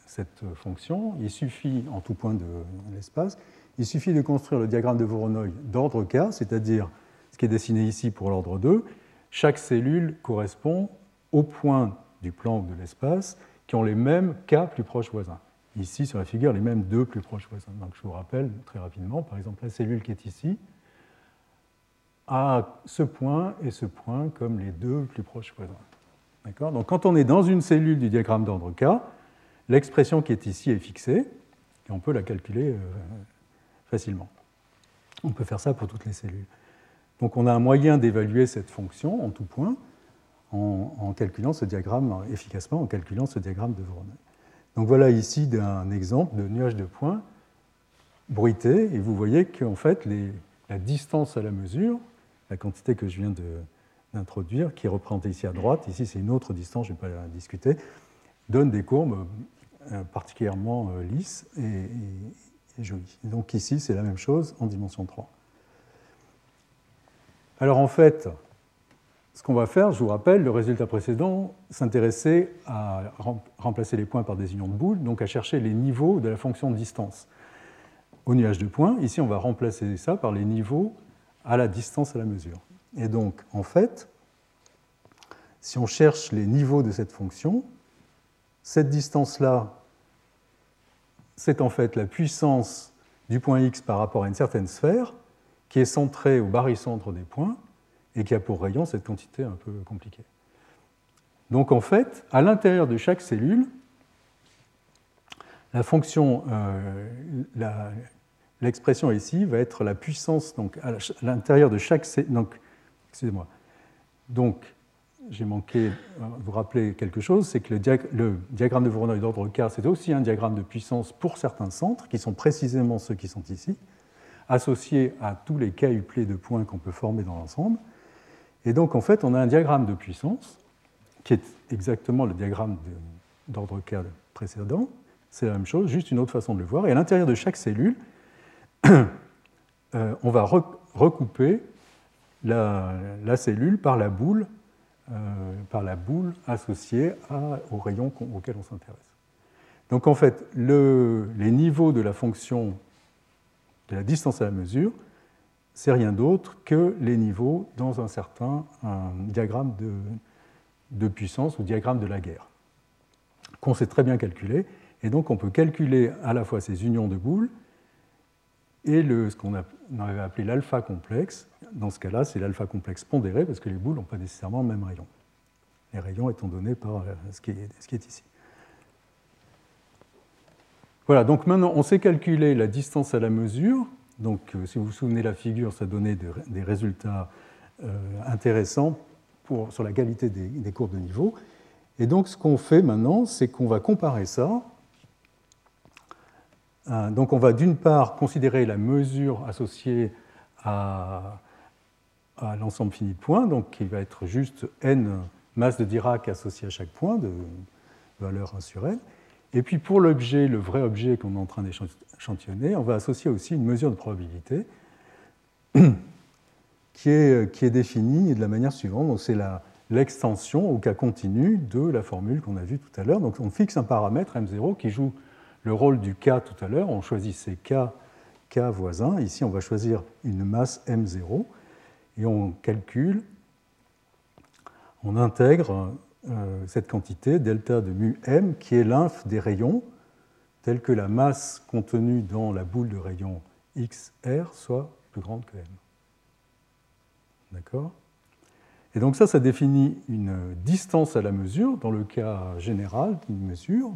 cette, fonction, il suffit, en tout point de l'espace, il suffit de construire le diagramme de Voronoi d'ordre k, c'est-à-dire ce qui est dessiné ici pour l'ordre 2. Chaque cellule correspond au point du plan de l'espace qui ont les mêmes cas plus proches voisins. Ici, sur la figure, les mêmes deux plus proches voisins. Donc, je vous rappelle très rapidement, par exemple, la cellule qui est ici a ce point et ce point comme les deux plus proches voisins. D'accord? Donc, quand on est dans une cellule du diagramme d'ordre K, l'expression qui est ici est fixée et on peut la calculer euh, facilement. On peut faire ça pour toutes les cellules. Donc, on a un moyen d'évaluer cette fonction en tout point en, calculant ce diagramme efficacement, en calculant ce diagramme de Voronoi. Donc voilà ici un exemple de nuage de points bruité, et vous voyez qu'en fait, la distance à la mesure, la quantité que je viens d'introduire, qui est représentée ici à droite, ici c'est une autre distance, je ne vais pas la discuter, donne des courbes euh, particulièrement euh, lisses et, et jolies. donc ici, c'est la même chose en dimension 3. Alors en fait, ce qu'on va faire, je vous rappelle, le résultat précédent s'intéressait à remplacer les points par des unions de boules, donc à chercher les niveaux de la fonction de distance au nuage de points. Ici, on va remplacer ça par les niveaux à la distance à la mesure. Et donc, en fait, si on cherche les niveaux de cette fonction, cette distance-là, c'est en fait la puissance du point x par rapport à une certaine sphère qui est centrée au barycentre des points et qui a pour rayon cette quantité un peu compliquée. Donc en fait, à l'intérieur de chaque cellule, la fonction, euh, l'expression ici va être la puissance donc à l'intérieur de chaque donc excusez-moi. Donc j'ai manqué euh, vous rappeler quelque chose, c'est que le, diagramme de Voronoi d'ordre K, c'est aussi un diagramme de puissance pour certains centres, qui sont précisément ceux qui sont ici, associés à tous les cas uplés de points qu'on peut former dans l'ensemble. Et donc, en fait, on a un diagramme de puissance, qui est exactement le diagramme d'ordre K précédent. C'est la même chose, juste une autre façon de le voir. Et à l'intérieur de chaque cellule, [CLEARS THROAT] euh, on va recouper la, cellule par la boule, euh, par la boule associée au rayon auquel on s'intéresse. Donc en fait, les niveaux de la fonction la distance à la mesure c'est rien d'autre que les niveaux dans un certain diagramme de, puissance ou diagramme de la guerre, qu'on sait très bien calculer. Et donc on peut calculer à la fois ces unions de boules et ce qu'on avait appelé l'alpha complexe. Dans ce cas-là, c'est l'alpha complexe pondéré parce que les boules n'ont pas nécessairement le même rayon. Les rayons étant donnés par est, ce qui est ici. Voilà, donc maintenant on sait calculer la distance à la mesure. Donc euh, si vous vous souvenez la figure, ça donnait des résultats euh, intéressants pour, sur la qualité des, courbes de niveau. Et donc ce qu'on fait maintenant, c'est qu'on va comparer ça euh, donc on va d'une part considérer la mesure associée à, l'ensemble fini de points, donc qui va être juste n masse de Dirac associée à chaque point de valeur 1 sur n. Et puis pour l'objet, le vrai objet qu'on est en train d'échantillonner, on va associer aussi une mesure de probabilité [CLEARS THROAT] qui est, qui est définie de la manière suivante. C'est l'extension au cas continu de la formule qu'on a vue tout à l'heure. Donc on fixe un paramètre m0 qui joue le rôle du K tout à l'heure, on choisissait K, K voisin. Ici, on va choisir une masse M0 et on calcule, on intègre euh, cette quantité delta de mu M qui est l'inf des rayons, telle que la masse contenue dans la boule de rayon XR soit plus grande que M. D'accord? Et donc ça, ça définit une distance à la mesure, dans le cas général d'une mesure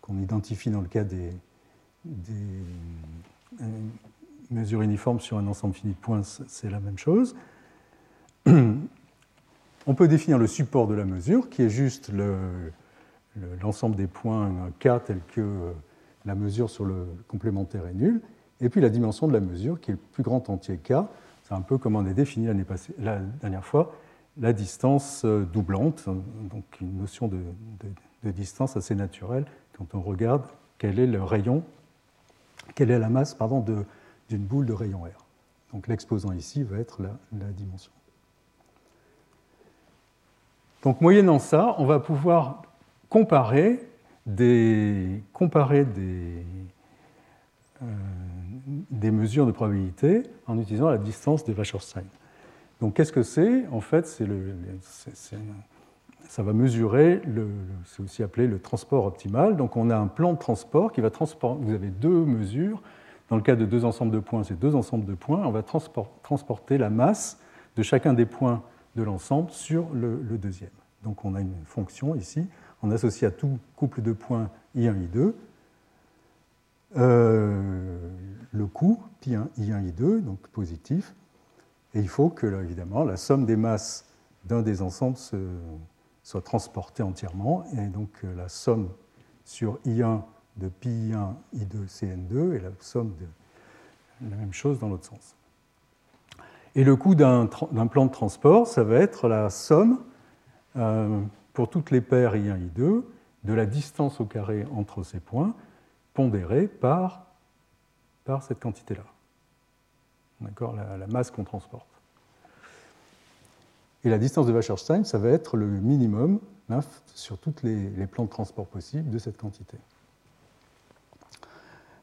qu'on identifie dans le cas des, euh, mesures uniformes sur un ensemble fini de points, c'est la même chose. [CLEARS THROAT] On peut définir le support de la mesure, qui est juste l'ensemble des points K tel que la mesure sur le complémentaire est nulle, et puis la dimension de la mesure, qui est le plus grand entier K. C'est un peu comme on a défini la dernière fois, la distance euh, doublante, donc une notion de distance assez naturelle quand on regarde quel est le rayon, quelle est la masse d'une boule de rayon R. Donc l'exposant ici va être la, dimension. Donc moyennant ça, on va pouvoir comparer des, des, euh, des mesures de probabilité en utilisant la distance de Wasserstein. Donc qu'est-ce que c'est? En fait, c'est le, ça va mesurer, c'est aussi appelé le transport optimal. Donc on a un plan de transport qui va transporter, vous avez deux mesures. Dans le cas de deux ensembles de points, c'est deux ensembles de points. On va transporter la masse de chacun des points de l'ensemble sur le, deuxième. Donc on a une fonction ici, on associe à tout couple de points I1, I2 euh, le coût, pi1, I1, I2, donc positif. Et il faut que, évidemment, la somme des masses d'un des ensembles se, soit transporté entièrement, et donc euh, la somme sur I1 de pi 1 I2, Cn2, et la somme de la même chose dans l'autre sens. Et le coût d'un plan de transport, ça va être la somme euh, pour toutes les paires I1, I2 de la distance au carré entre ces points, pondérée par, par cette quantité-là. D'accord? La masse qu'on transporte. Et la distance de Wasserstein, ça va être le minimum sur tous les, plans de transport possibles de cette quantité.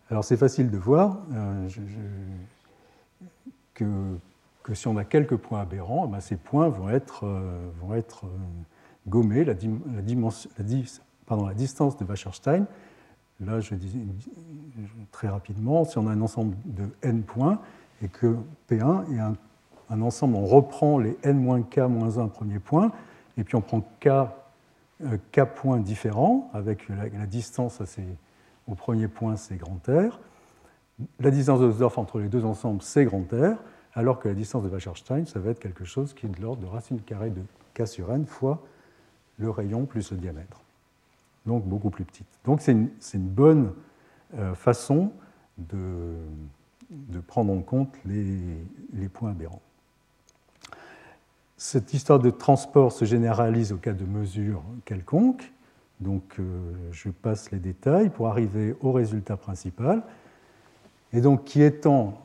Alors c'est facile de voir euh, que, que, si on a quelques points aberrants, eh ben, ces points vont être, gommés. La, distance de Wasserstein, là je dis très rapidement, si on a un ensemble de n points et que P1 est un ensemble, on reprend les n-k-1 premiers points, et puis on prend k, euh, points différents, avec la, distance au premier point, c'est grand R. La distance de Hausdorff entre les deux ensembles, c'est grand R, alors que la distance de Wasserstein, ça va être quelque chose qui est de l'ordre de racine carrée de k sur n fois le rayon plus le diamètre. Donc beaucoup plus petite. Donc c'est une, bonne euh, façon de, prendre en compte les points aberrants. Cette histoire de transport se généralise au cas de mesure quelconque. Donc, euh, je passe les détails pour arriver au résultat principal. Et donc, qui étant,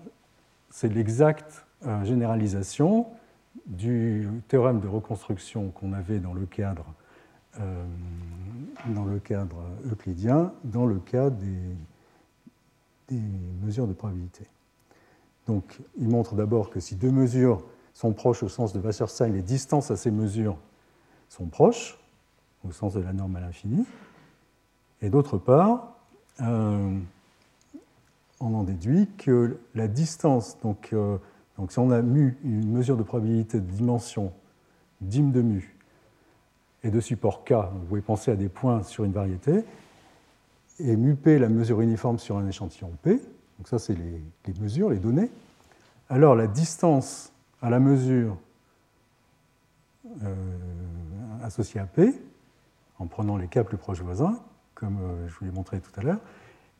c'est l'exacte euh, généralisation du théorème de reconstruction qu'on avait dans le cadre, euh, dans le cadre euclidien, dans le cas des, mesures de probabilité. Donc, il montre d'abord que si deux mesures sont proches au sens de Wasserstein, les distances à ces mesures sont proches, au sens de la norme à l'infini. Et d'autre part, on en déduit que la distance, donc, donc si on a mu une mesure de probabilité de dimension dim de mu et de support k, vous pouvez penser à des points sur une variété, et mu p la mesure uniforme sur un échantillon p, donc ça c'est les, les, mesures, les données, alors la distance à la mesure euh, associée à p, en prenant les cas plus proches voisins, comme euh, je vous l'ai montré tout à l'heure,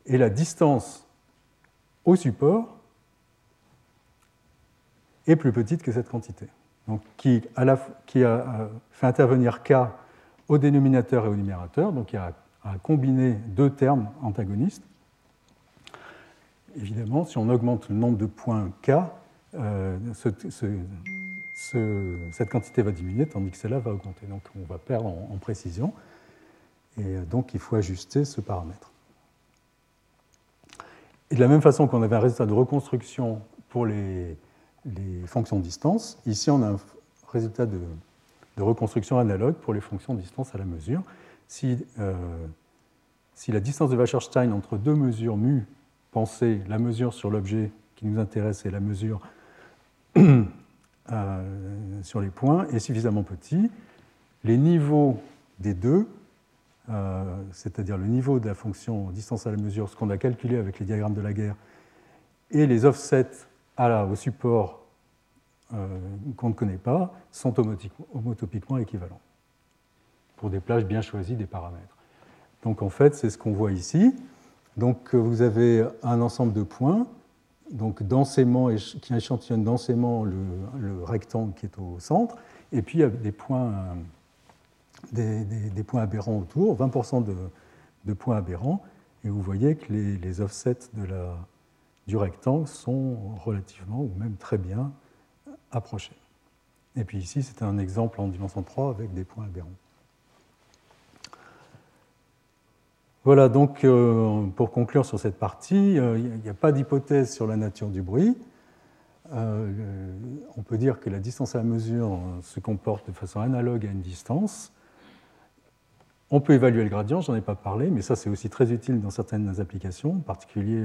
et la distance au support est plus petite que cette quantité donc qui, a euh, fait intervenir K au dénominateur et au numérateur, donc il a, a combiné deux termes antagonistes. Évidemment, si on augmente le nombre de points K, euh, cette quantité va diminuer, tandis que celle-là va augmenter. Donc on va perdre en, précision. Et euh, donc il faut ajuster ce paramètre. Et de la même façon qu'on avait un résultat de reconstruction pour les, fonctions de distance. Ici, on a un résultat de, reconstruction analogue pour les fonctions de distance à la mesure. Si, euh, si la distance de Wasserstein entre deux mesures mu pensez la mesure sur l'objet qui nous intéresse et la mesure [CLEARS THROAT] euh, sur les points, est suffisamment petit, les niveaux des deux, euh, c'est-à-dire le niveau de la fonction distance à la mesure, ce qu'on a calculé avec les diagrammes de la guerre, et les offsets au support euh, qu'on ne connaît pas sont homotopiquement équivalents pour des plages bien choisies des paramètres. Donc en fait, c'est ce qu'on voit ici. Donc vous avez un ensemble de points donc densément, qui échantillonne densément le, rectangle qui est au centre, et puis il y a des points, des, points aberrants autour, 20% de, points aberrants, et vous voyez que les, offsets du rectangle sont relativement ou même très bien approchés. Et puis ici, c'est un exemple en dimension 3 avec des points aberrants. Voilà, donc euh, pour conclure sur cette partie, euh, il n'y a pas d'hypothèse sur la nature du bruit. Euh, on peut dire que la distance à la mesure se comporte de façon analogue à une distance. On peut évaluer le gradient, j'en ai pas parlé, mais ça c'est aussi très utile dans certaines applications, en particulier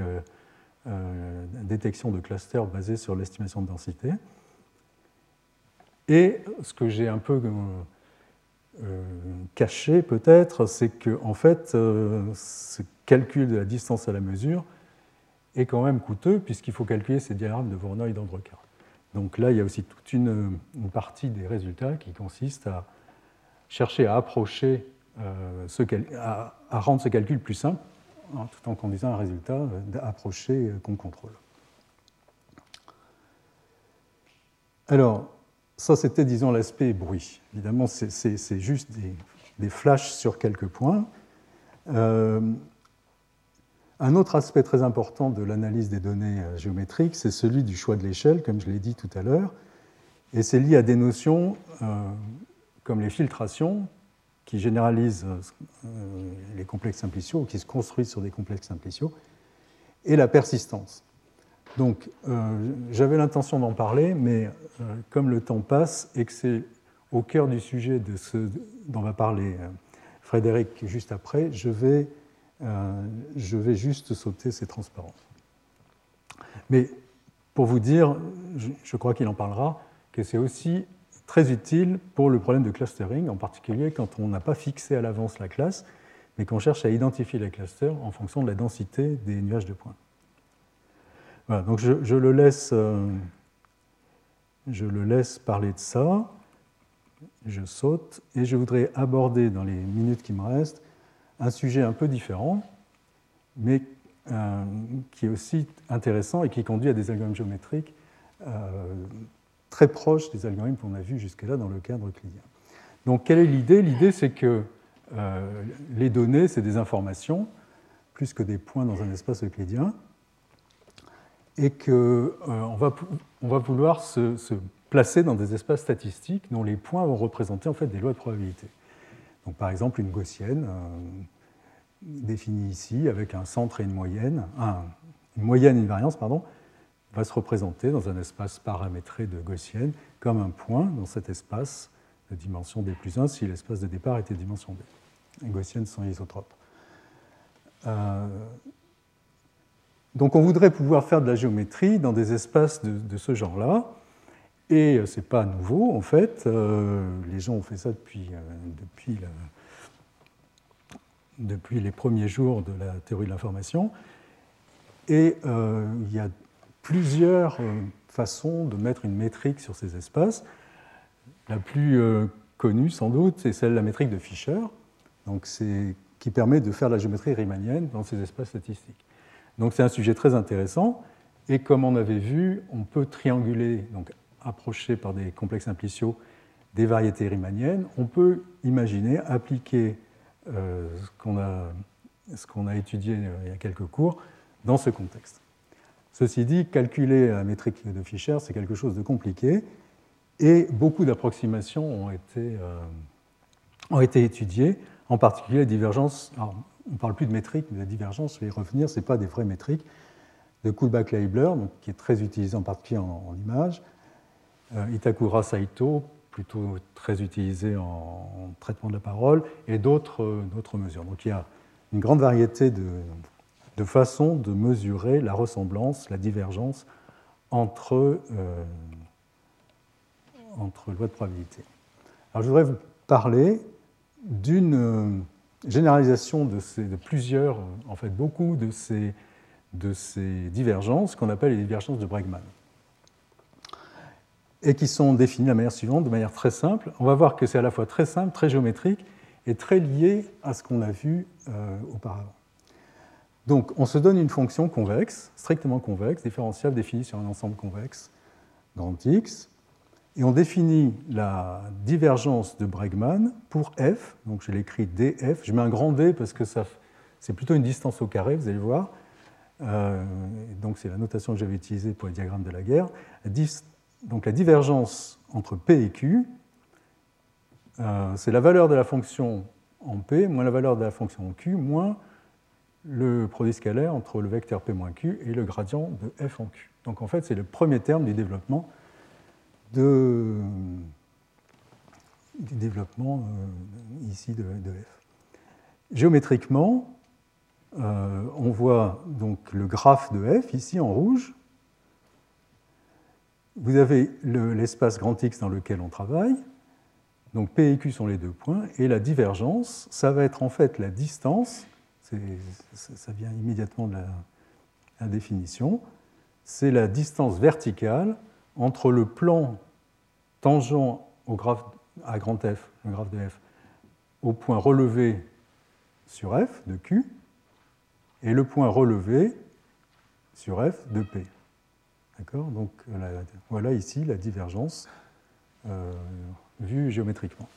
euh, détection de clusters basés sur l'estimation de densité. Et ce que j'ai un peu euh, caché peut-être, c'est que en fait, euh, ce calcul de la distance à la mesure est quand même coûteux puisqu'il faut calculer ces diagrammes de Voronoi et d'Andrecar. Donc là, il y a aussi toute une, partie des résultats qui consiste à chercher à approcher, ce, à, à, rendre ce calcul plus simple Hein, tout en conduisant un résultat euh, approché euh, qu'on contrôle. Alors, ça c'était, disons, l'aspect bruit. Évidemment, c'est juste des, flashs sur quelques points. Euh, un autre aspect très important de l'analyse des données géométriques, c'est celui du choix de l'échelle, comme je l'ai dit tout à l'heure. Et c'est lié à des notions comme les filtrations, qui généralisent euh, les complexes simpliciaux, qui se construisent sur des complexes simpliciaux, et la persistance. Donc, euh, j'avais l'intention d'en parler, mais euh, comme le temps passe et que c'est au cœur du sujet de ce dont va parler Frédéric juste après, je vais, je vais juste sauter ces transparences. Mais pour vous dire, je crois qu'il en parlera, que c'est aussi très utile pour le problème de clustering, en particulier quand on n'a pas fixé à l'avance la classe, mais qu'on cherche à identifier les clusters en fonction de la densité des nuages de points. Voilà, donc je, le laisse, euh, le laisse parler de ça. Je saute et je voudrais aborder dans les minutes qui me restent un sujet un peu différent, mais euh, qui est aussi intéressant et qui conduit à des algorithmes géométriques euh, très proche des algorithmes qu'on a vus jusque-là dans le cadre euclidien. Donc, quelle est l'idée? L'idée, c'est que euh, les données, c'est des informations, plus que des points dans un espace euclidien, et qu'on euh, va, on va vouloir se, placer dans des espaces statistiques dont les points vont représenter en fait des lois de probabilité. Donc, par exemple, une gaussienne, euh, définie ici, avec un centre et une moyenne, une moyenne et une variance, pardon, va se représenter dans un espace paramétré de gaussienne comme un point dans cet espace de dimension d plus 1 si l'espace de départ était dimension d. Les gaussiennes sont isotropes. donc on voudrait pouvoir faire de la géométrie dans des espaces de, ce genre-là. Et ce n'est pas nouveau, en fait. les gens ont fait ça depuis, depuis, depuis, les premiers jours de la théorie de l'information. Et il y a plusieurs façons de mettre une métrique sur ces espaces. La plus connue, sans doute, c'est celle de la métrique de Fischer, donc qui permet de faire la géométrie riemannienne dans ces espaces statistiques. Donc c'est un sujet très intéressant, et comme on avait vu, on peut trianguler, donc approcher par des complexes impliciaux des variétés riemanniennes. On peut imaginer appliquer euh, ce qu'on a, étudié euh, il y a quelques cours dans ce contexte. Ceci dit, calculer la métrique de Fischer, c'est quelque chose de compliqué, et beaucoup d'approximations ont, été, euh, étudiées, en particulier la divergence. on ne parle plus de métrique, mais la divergence, je vais y revenir, ce n'est pas des vraies métriques, de Kullback-Leibler, qui est très utilisé en particulier en, image, euh, Itakura Saito, plutôt très utilisé en, traitement de la parole, et d'autres mesures. Donc il y a une grande variété de, de façons de mesurer la ressemblance, la divergence entre euh, entre lois de probabilité. Alors, je voudrais vous parler d'une euh, généralisation de, ces, plusieurs, en fait beaucoup de ces, de ces divergences qu'on appelle les divergences de Bregman et qui sont définies de la manière suivante, de manière très simple. On va voir que c'est à la fois très simple, très géométrique et très lié à ce qu'on a vu euh, auparavant. Donc, on se donne une fonction convexe, strictement convexe, différentiable définie sur un ensemble convexe grand X, et on définit la divergence de Bregman pour f, donc je l'écris df, je mets un grand D parce que c'est plutôt une distance au carré, vous allez voir. Euh, donc c'est la notation que j'avais utilisée pour les diagrammes de la guerre. Donc la divergence entre P et Q, euh, c'est la valeur de la fonction en P moins la valeur de la fonction en Q moins le produit scalaire entre le vecteur P moins Q et le gradient de f en Q. Donc en fait c'est le premier terme du développement de, du développement euh, ici de, f. Géométriquement, euh, on voit donc le graphe de f ici en rouge. Vous avez l'espace grand X dans lequel on travaille. Donc P et Q sont les deux points. Et la divergence, ça va être en fait la distance, ça vient immédiatement de la définition, c'est la distance verticale entre le plan tangent au graphe à grand F, le graphe de F, au point relevé sur F de Q, et le point relevé sur F de P. D'accord? Donc voilà ici la divergence euh, vue géométriquement.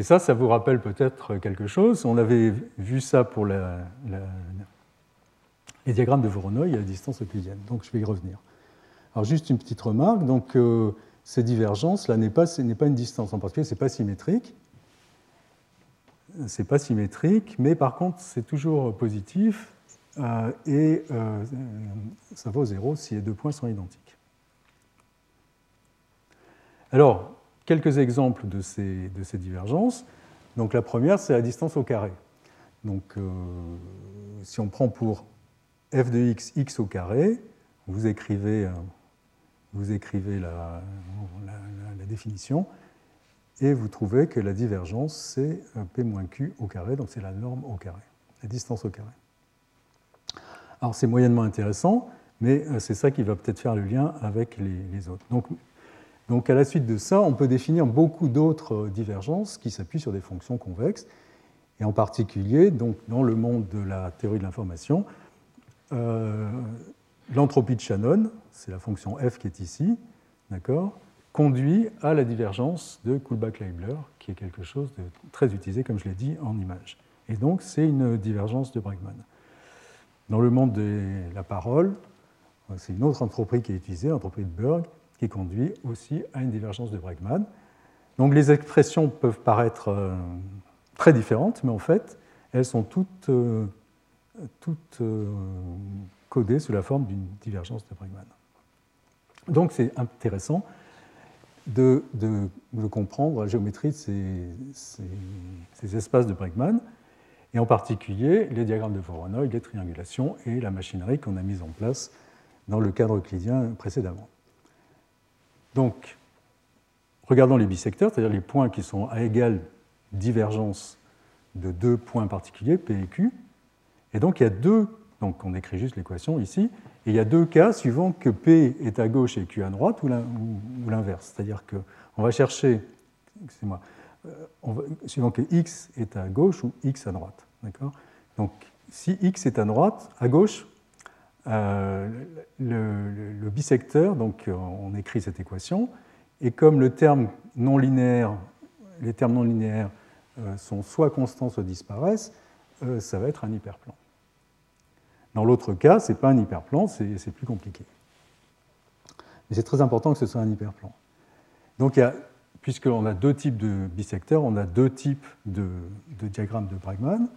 Et ça, ça vous rappelle peut-être quelque chose. On avait vu ça pour les diagrammes de Voronoi à distance euclidienne. Donc je vais y revenir. Alors juste une petite remarque, donc euh, ces divergences, là n'est pas, n'est pas une distance en particulier, c'est pas symétrique. C'est pas symétrique, mais par contre c'est toujours positif euh, et euh, ça vaut zéro si les deux points sont identiques. Alors, quelques exemples de ces, divergences. Donc la première, c'est la distance au carré. Donc si on prend pour f de x, x au carré, vous écrivez écrivez la, définition et vous trouvez que la divergence, c'est P moins Q au carré, donc c'est la norme au carré, la distance au carré. Alors c'est moyennement intéressant, mais euh, c'est ça qui va peut-être faire le lien avec les, autres. Donc, donc à la suite de ça, on peut définir beaucoup d'autres euh, divergences qui s'appuient sur des fonctions convexes, et en particulier, donc, dans le monde de la théorie de l'information, euh, l'entropie de Shannon, c'est la fonction f qui est ici, d'accord, conduit à la divergence de Kullback-Leibler, qui est quelque chose de très utilisé, comme je l'ai dit, en image. Et donc, c'est une divergence de Bregman. Dans le monde de la parole, c'est une autre entropie qui est utilisée, l'entropie de Berg, qui conduit aussi à une divergence de Bregman. Donc, les expressions peuvent paraître euh, très différentes, mais en fait, elles sont toutes, euh, euh, codée sous la forme d'une divergence de Bregman. Donc c'est intéressant de, comprendre la géométrie de ces, espaces de Bregman. et en particulier les diagrammes de Voronoi, les triangulations et la machinerie qu'on a mise en place dans le cadre euclidien précédemment. Donc, regardons les bisecteurs, c'est-à-dire les points qui sont à égale divergence de deux points particuliers, P et Q. Et donc, il y a deux, donc on écrit juste l'équation ici, et il y a deux cas suivant que P est à gauche et Q à droite ou l'inverse. C'est-à-dire qu'on va chercher, excusez-moi, euh, suivant que X est à gauche ou X à droite. D'accord? Donc, si X est à droite, à gauche, euh, le, bisecteur, donc euh, on écrit cette équation, et comme le les termes non linéaires sont soit constants, soit disparaissent, ça va être un hyperplan. Dans l'autre cas, ce n'est pas un hyperplan, c'est plus compliqué. Mais c'est très important que ce soit un hyperplan. Donc, puisqu'on a deux types de bisecteurs, on a deux types de, diagrammes de Bregman.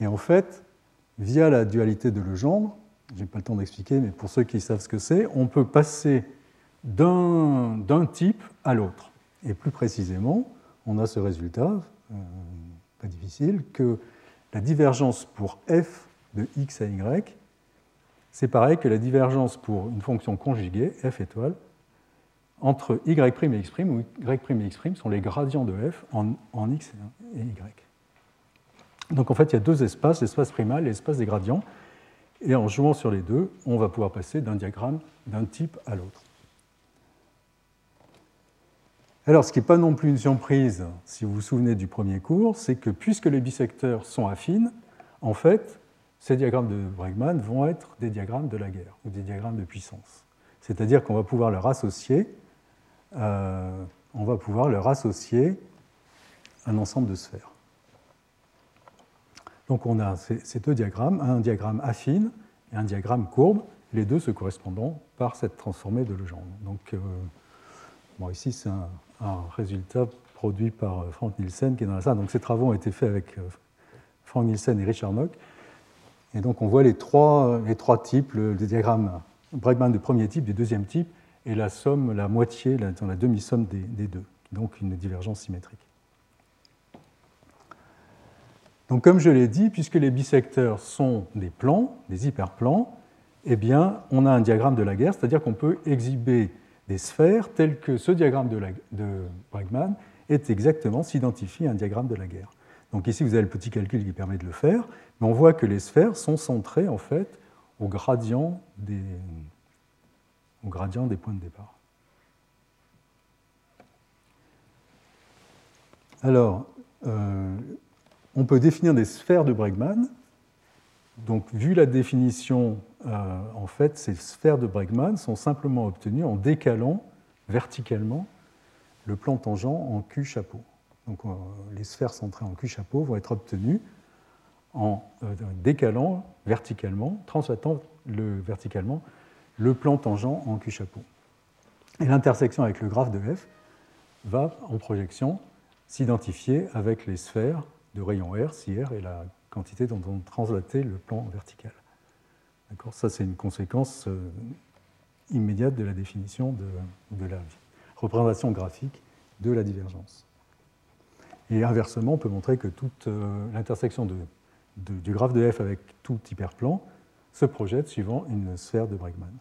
Et en fait, via la dualité de Legendre, je n'ai pas le temps d'expliquer, mais pour ceux qui savent ce que c'est, on peut passer d'un type à l'autre. Et plus précisément, on a ce résultat, euh, pas difficile, que la divergence pour f de x à y, c'est pareil que la divergence pour une fonction conjuguée, f étoile, entre y' et x', où y' et x' sont les gradients de f en, en x et y. Donc en fait, il y a deux espaces, l'espace primal et l'espace des gradients. Et en jouant sur les deux, on va pouvoir passer d'un diagramme d'un type à l'autre. Alors, ce qui n'est pas non plus une surprise, si vous vous souvenez du premier cours, c'est que puisque les bisecteurs sont affines, en fait, ces diagrammes de Bregman vont être des diagrammes de la guerre ou des diagrammes de puissance. C'est-à-dire qu'on va pouvoir leur associer, euh, va pouvoir leur associer un ensemble de sphères. Donc on a ces, deux diagrammes, un diagramme affine et un diagramme courbe, les deux se correspondant par cette transformée de Legendre. Donc euh, ici c'est un, résultat produit par euh, Frank Nielsen qui est dans la salle. Donc ces travaux ont été faits avec Frank Nielsen et Richard Nock. Et donc on voit les trois, types, le, diagramme Bregman de premier type, du deuxième type, et la somme, la moitié, la demi-somme des, deux, donc une divergence symétrique. Donc comme je l'ai dit, puisque les bisecteurs sont des plans, des hyperplans, eh bien on a un diagramme de la guerre, c'est-à-dire qu'on peut exhiber des sphères telles que ce diagramme de, Bregman est exactement, s'identifie à un diagramme de la guerre. Donc ici, vous avez le petit calcul qui permet de le faire, mais on voit que les sphères sont centrées en fait au gradient des, au gradient des points de départ. Alors, euh, on peut définir des sphères de Bregman. Donc, vu la définition, euh, en fait, ces sphères de Bregman sont simplement obtenues en décalant verticalement le plan tangent en Q chapeau. Donc euh, les sphères centrées en cul-chapeau vont être obtenues en euh, décalant verticalement, translatant le, verticalement le plan tangent en cul-chapeau. Et l'intersection avec le graphe de f va, en projection, s'identifier avec les sphères de rayon R, si R est la quantité dont on translaté le plan vertical. Ça, c'est une conséquence euh, immédiate de la définition de la représentation graphique de la divergence. Et inversement, on peut montrer que toute euh, l'intersection du graphe de f avec tout hyperplan se projette suivant une sphère de Bregman.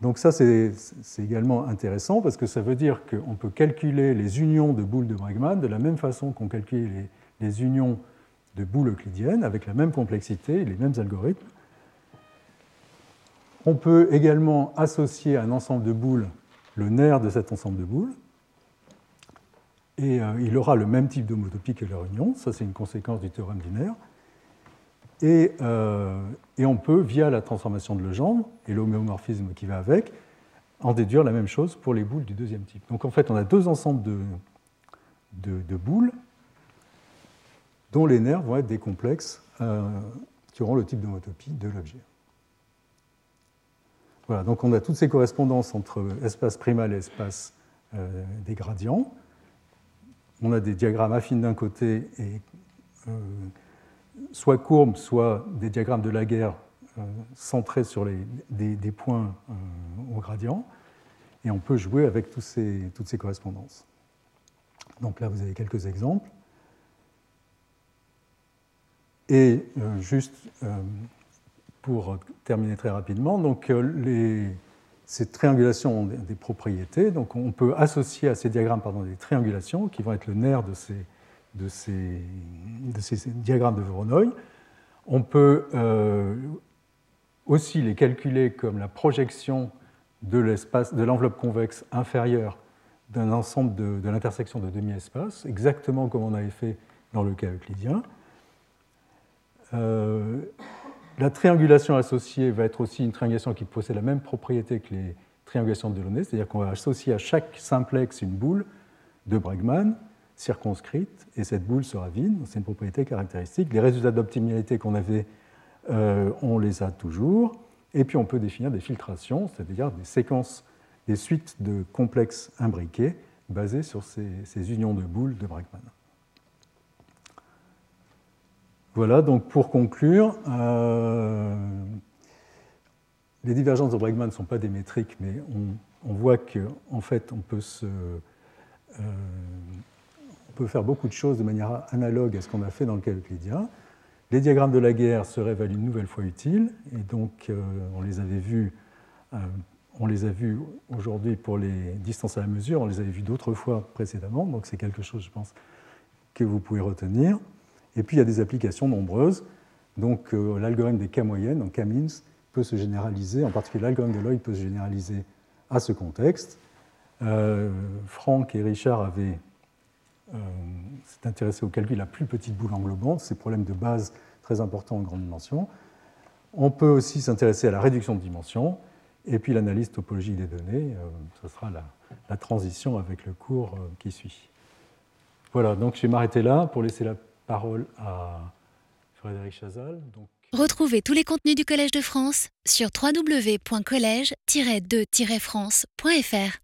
Donc ça, c'est également intéressant parce que ça veut dire qu'on peut calculer les unions de boules de Bregman de la même façon qu'on calcule les, les, unions de boules euclidiennes avec la même complexité les mêmes algorithmes. On peut également associer à un ensemble de boules le nerf de cet ensemble de boules et euh, il aura le même type d'homotopie que leur union. Ça, c'est une conséquence du théorème binaire. Et, euh, et, on peut, via la transformation de Legendre et l'homéomorphisme qui va avec, en déduire la même chose pour les boules du deuxième type. Donc en fait, on a deux ensembles de, de, boules dont les nerfs vont être des complexes euh, qui auront le type d'homotopie de l'objet. Voilà, donc on a toutes ces correspondances entre espace primal et espace des gradients on a des diagrammes affines d'un côté et euh, soit courbes, soit des diagrammes de la guerre euh, centrés sur des, points euh, au gradient. Et on peut jouer avec toutes ces correspondances. Donc là, vous avez quelques exemples. Et juste pour terminer très rapidement, donc les, ces triangulations ont des propriétés. Donc on peut associer à ces diagrammes des triangulations qui vont être le nerf de ces, de de diagrammes de Voronoi. On peut aussi les calculer comme la projection de de l'enveloppe convexe inférieure d'un ensemble de, l'intersection de demi-espaces, exactement comme on avait fait dans le cas euclidien. Euh, la triangulation associée va être aussi une triangulation qui possède la même propriété que les triangulations de Delaunay, c'est-à-dire qu'on va associer à chaque simplex une boule de Bregman circonscrite, et cette boule sera vide, c'est une propriété caractéristique. Les résultats d'optimalité qu'on avait euh, on les a toujours. Et puis on peut définir des filtrations, c'est-à-dire des séquences, des suites de complexes imbriqués basées sur ces, unions de boules de Bregman. Voilà, donc pour conclure, euh, les divergences de Bregman ne sont pas des métriques, mais on, voit qu'en fait, on peut, se, euh, on peut faire beaucoup de choses de manière analogue à ce qu'on a fait dans le cas euclidien. Les diagrammes de la guerre se révèlent une nouvelle fois utiles, et donc euh, on les avait vus, on les a vus aujourd'hui pour les distances à la mesure, on les avait vus d'autres fois précédemment, donc c'est quelque chose, je pense, que vous pouvez retenir. Et puis il y a des applications nombreuses, donc euh, l'algorithme des cas moyennes, donc K-means, peut se généraliser, en particulier l'algorithme de Lloyd peut se généraliser à ce contexte. Franck et Richard avaient euh, au calcul de la plus petite boule englobante, ces problèmes de base très importants en grande dimension. On peut aussi s'intéresser à la réduction de dimension, et puis l'analyse topologique des données, euh, ce sera la, transition avec le cours euh, qui suit. Voilà, donc je vais m'arrêter là pour laisser la parole à Frédéric Chazal. Donc... Retrouvez tous les contenus du Collège de France sur www.colège-2-france.fr.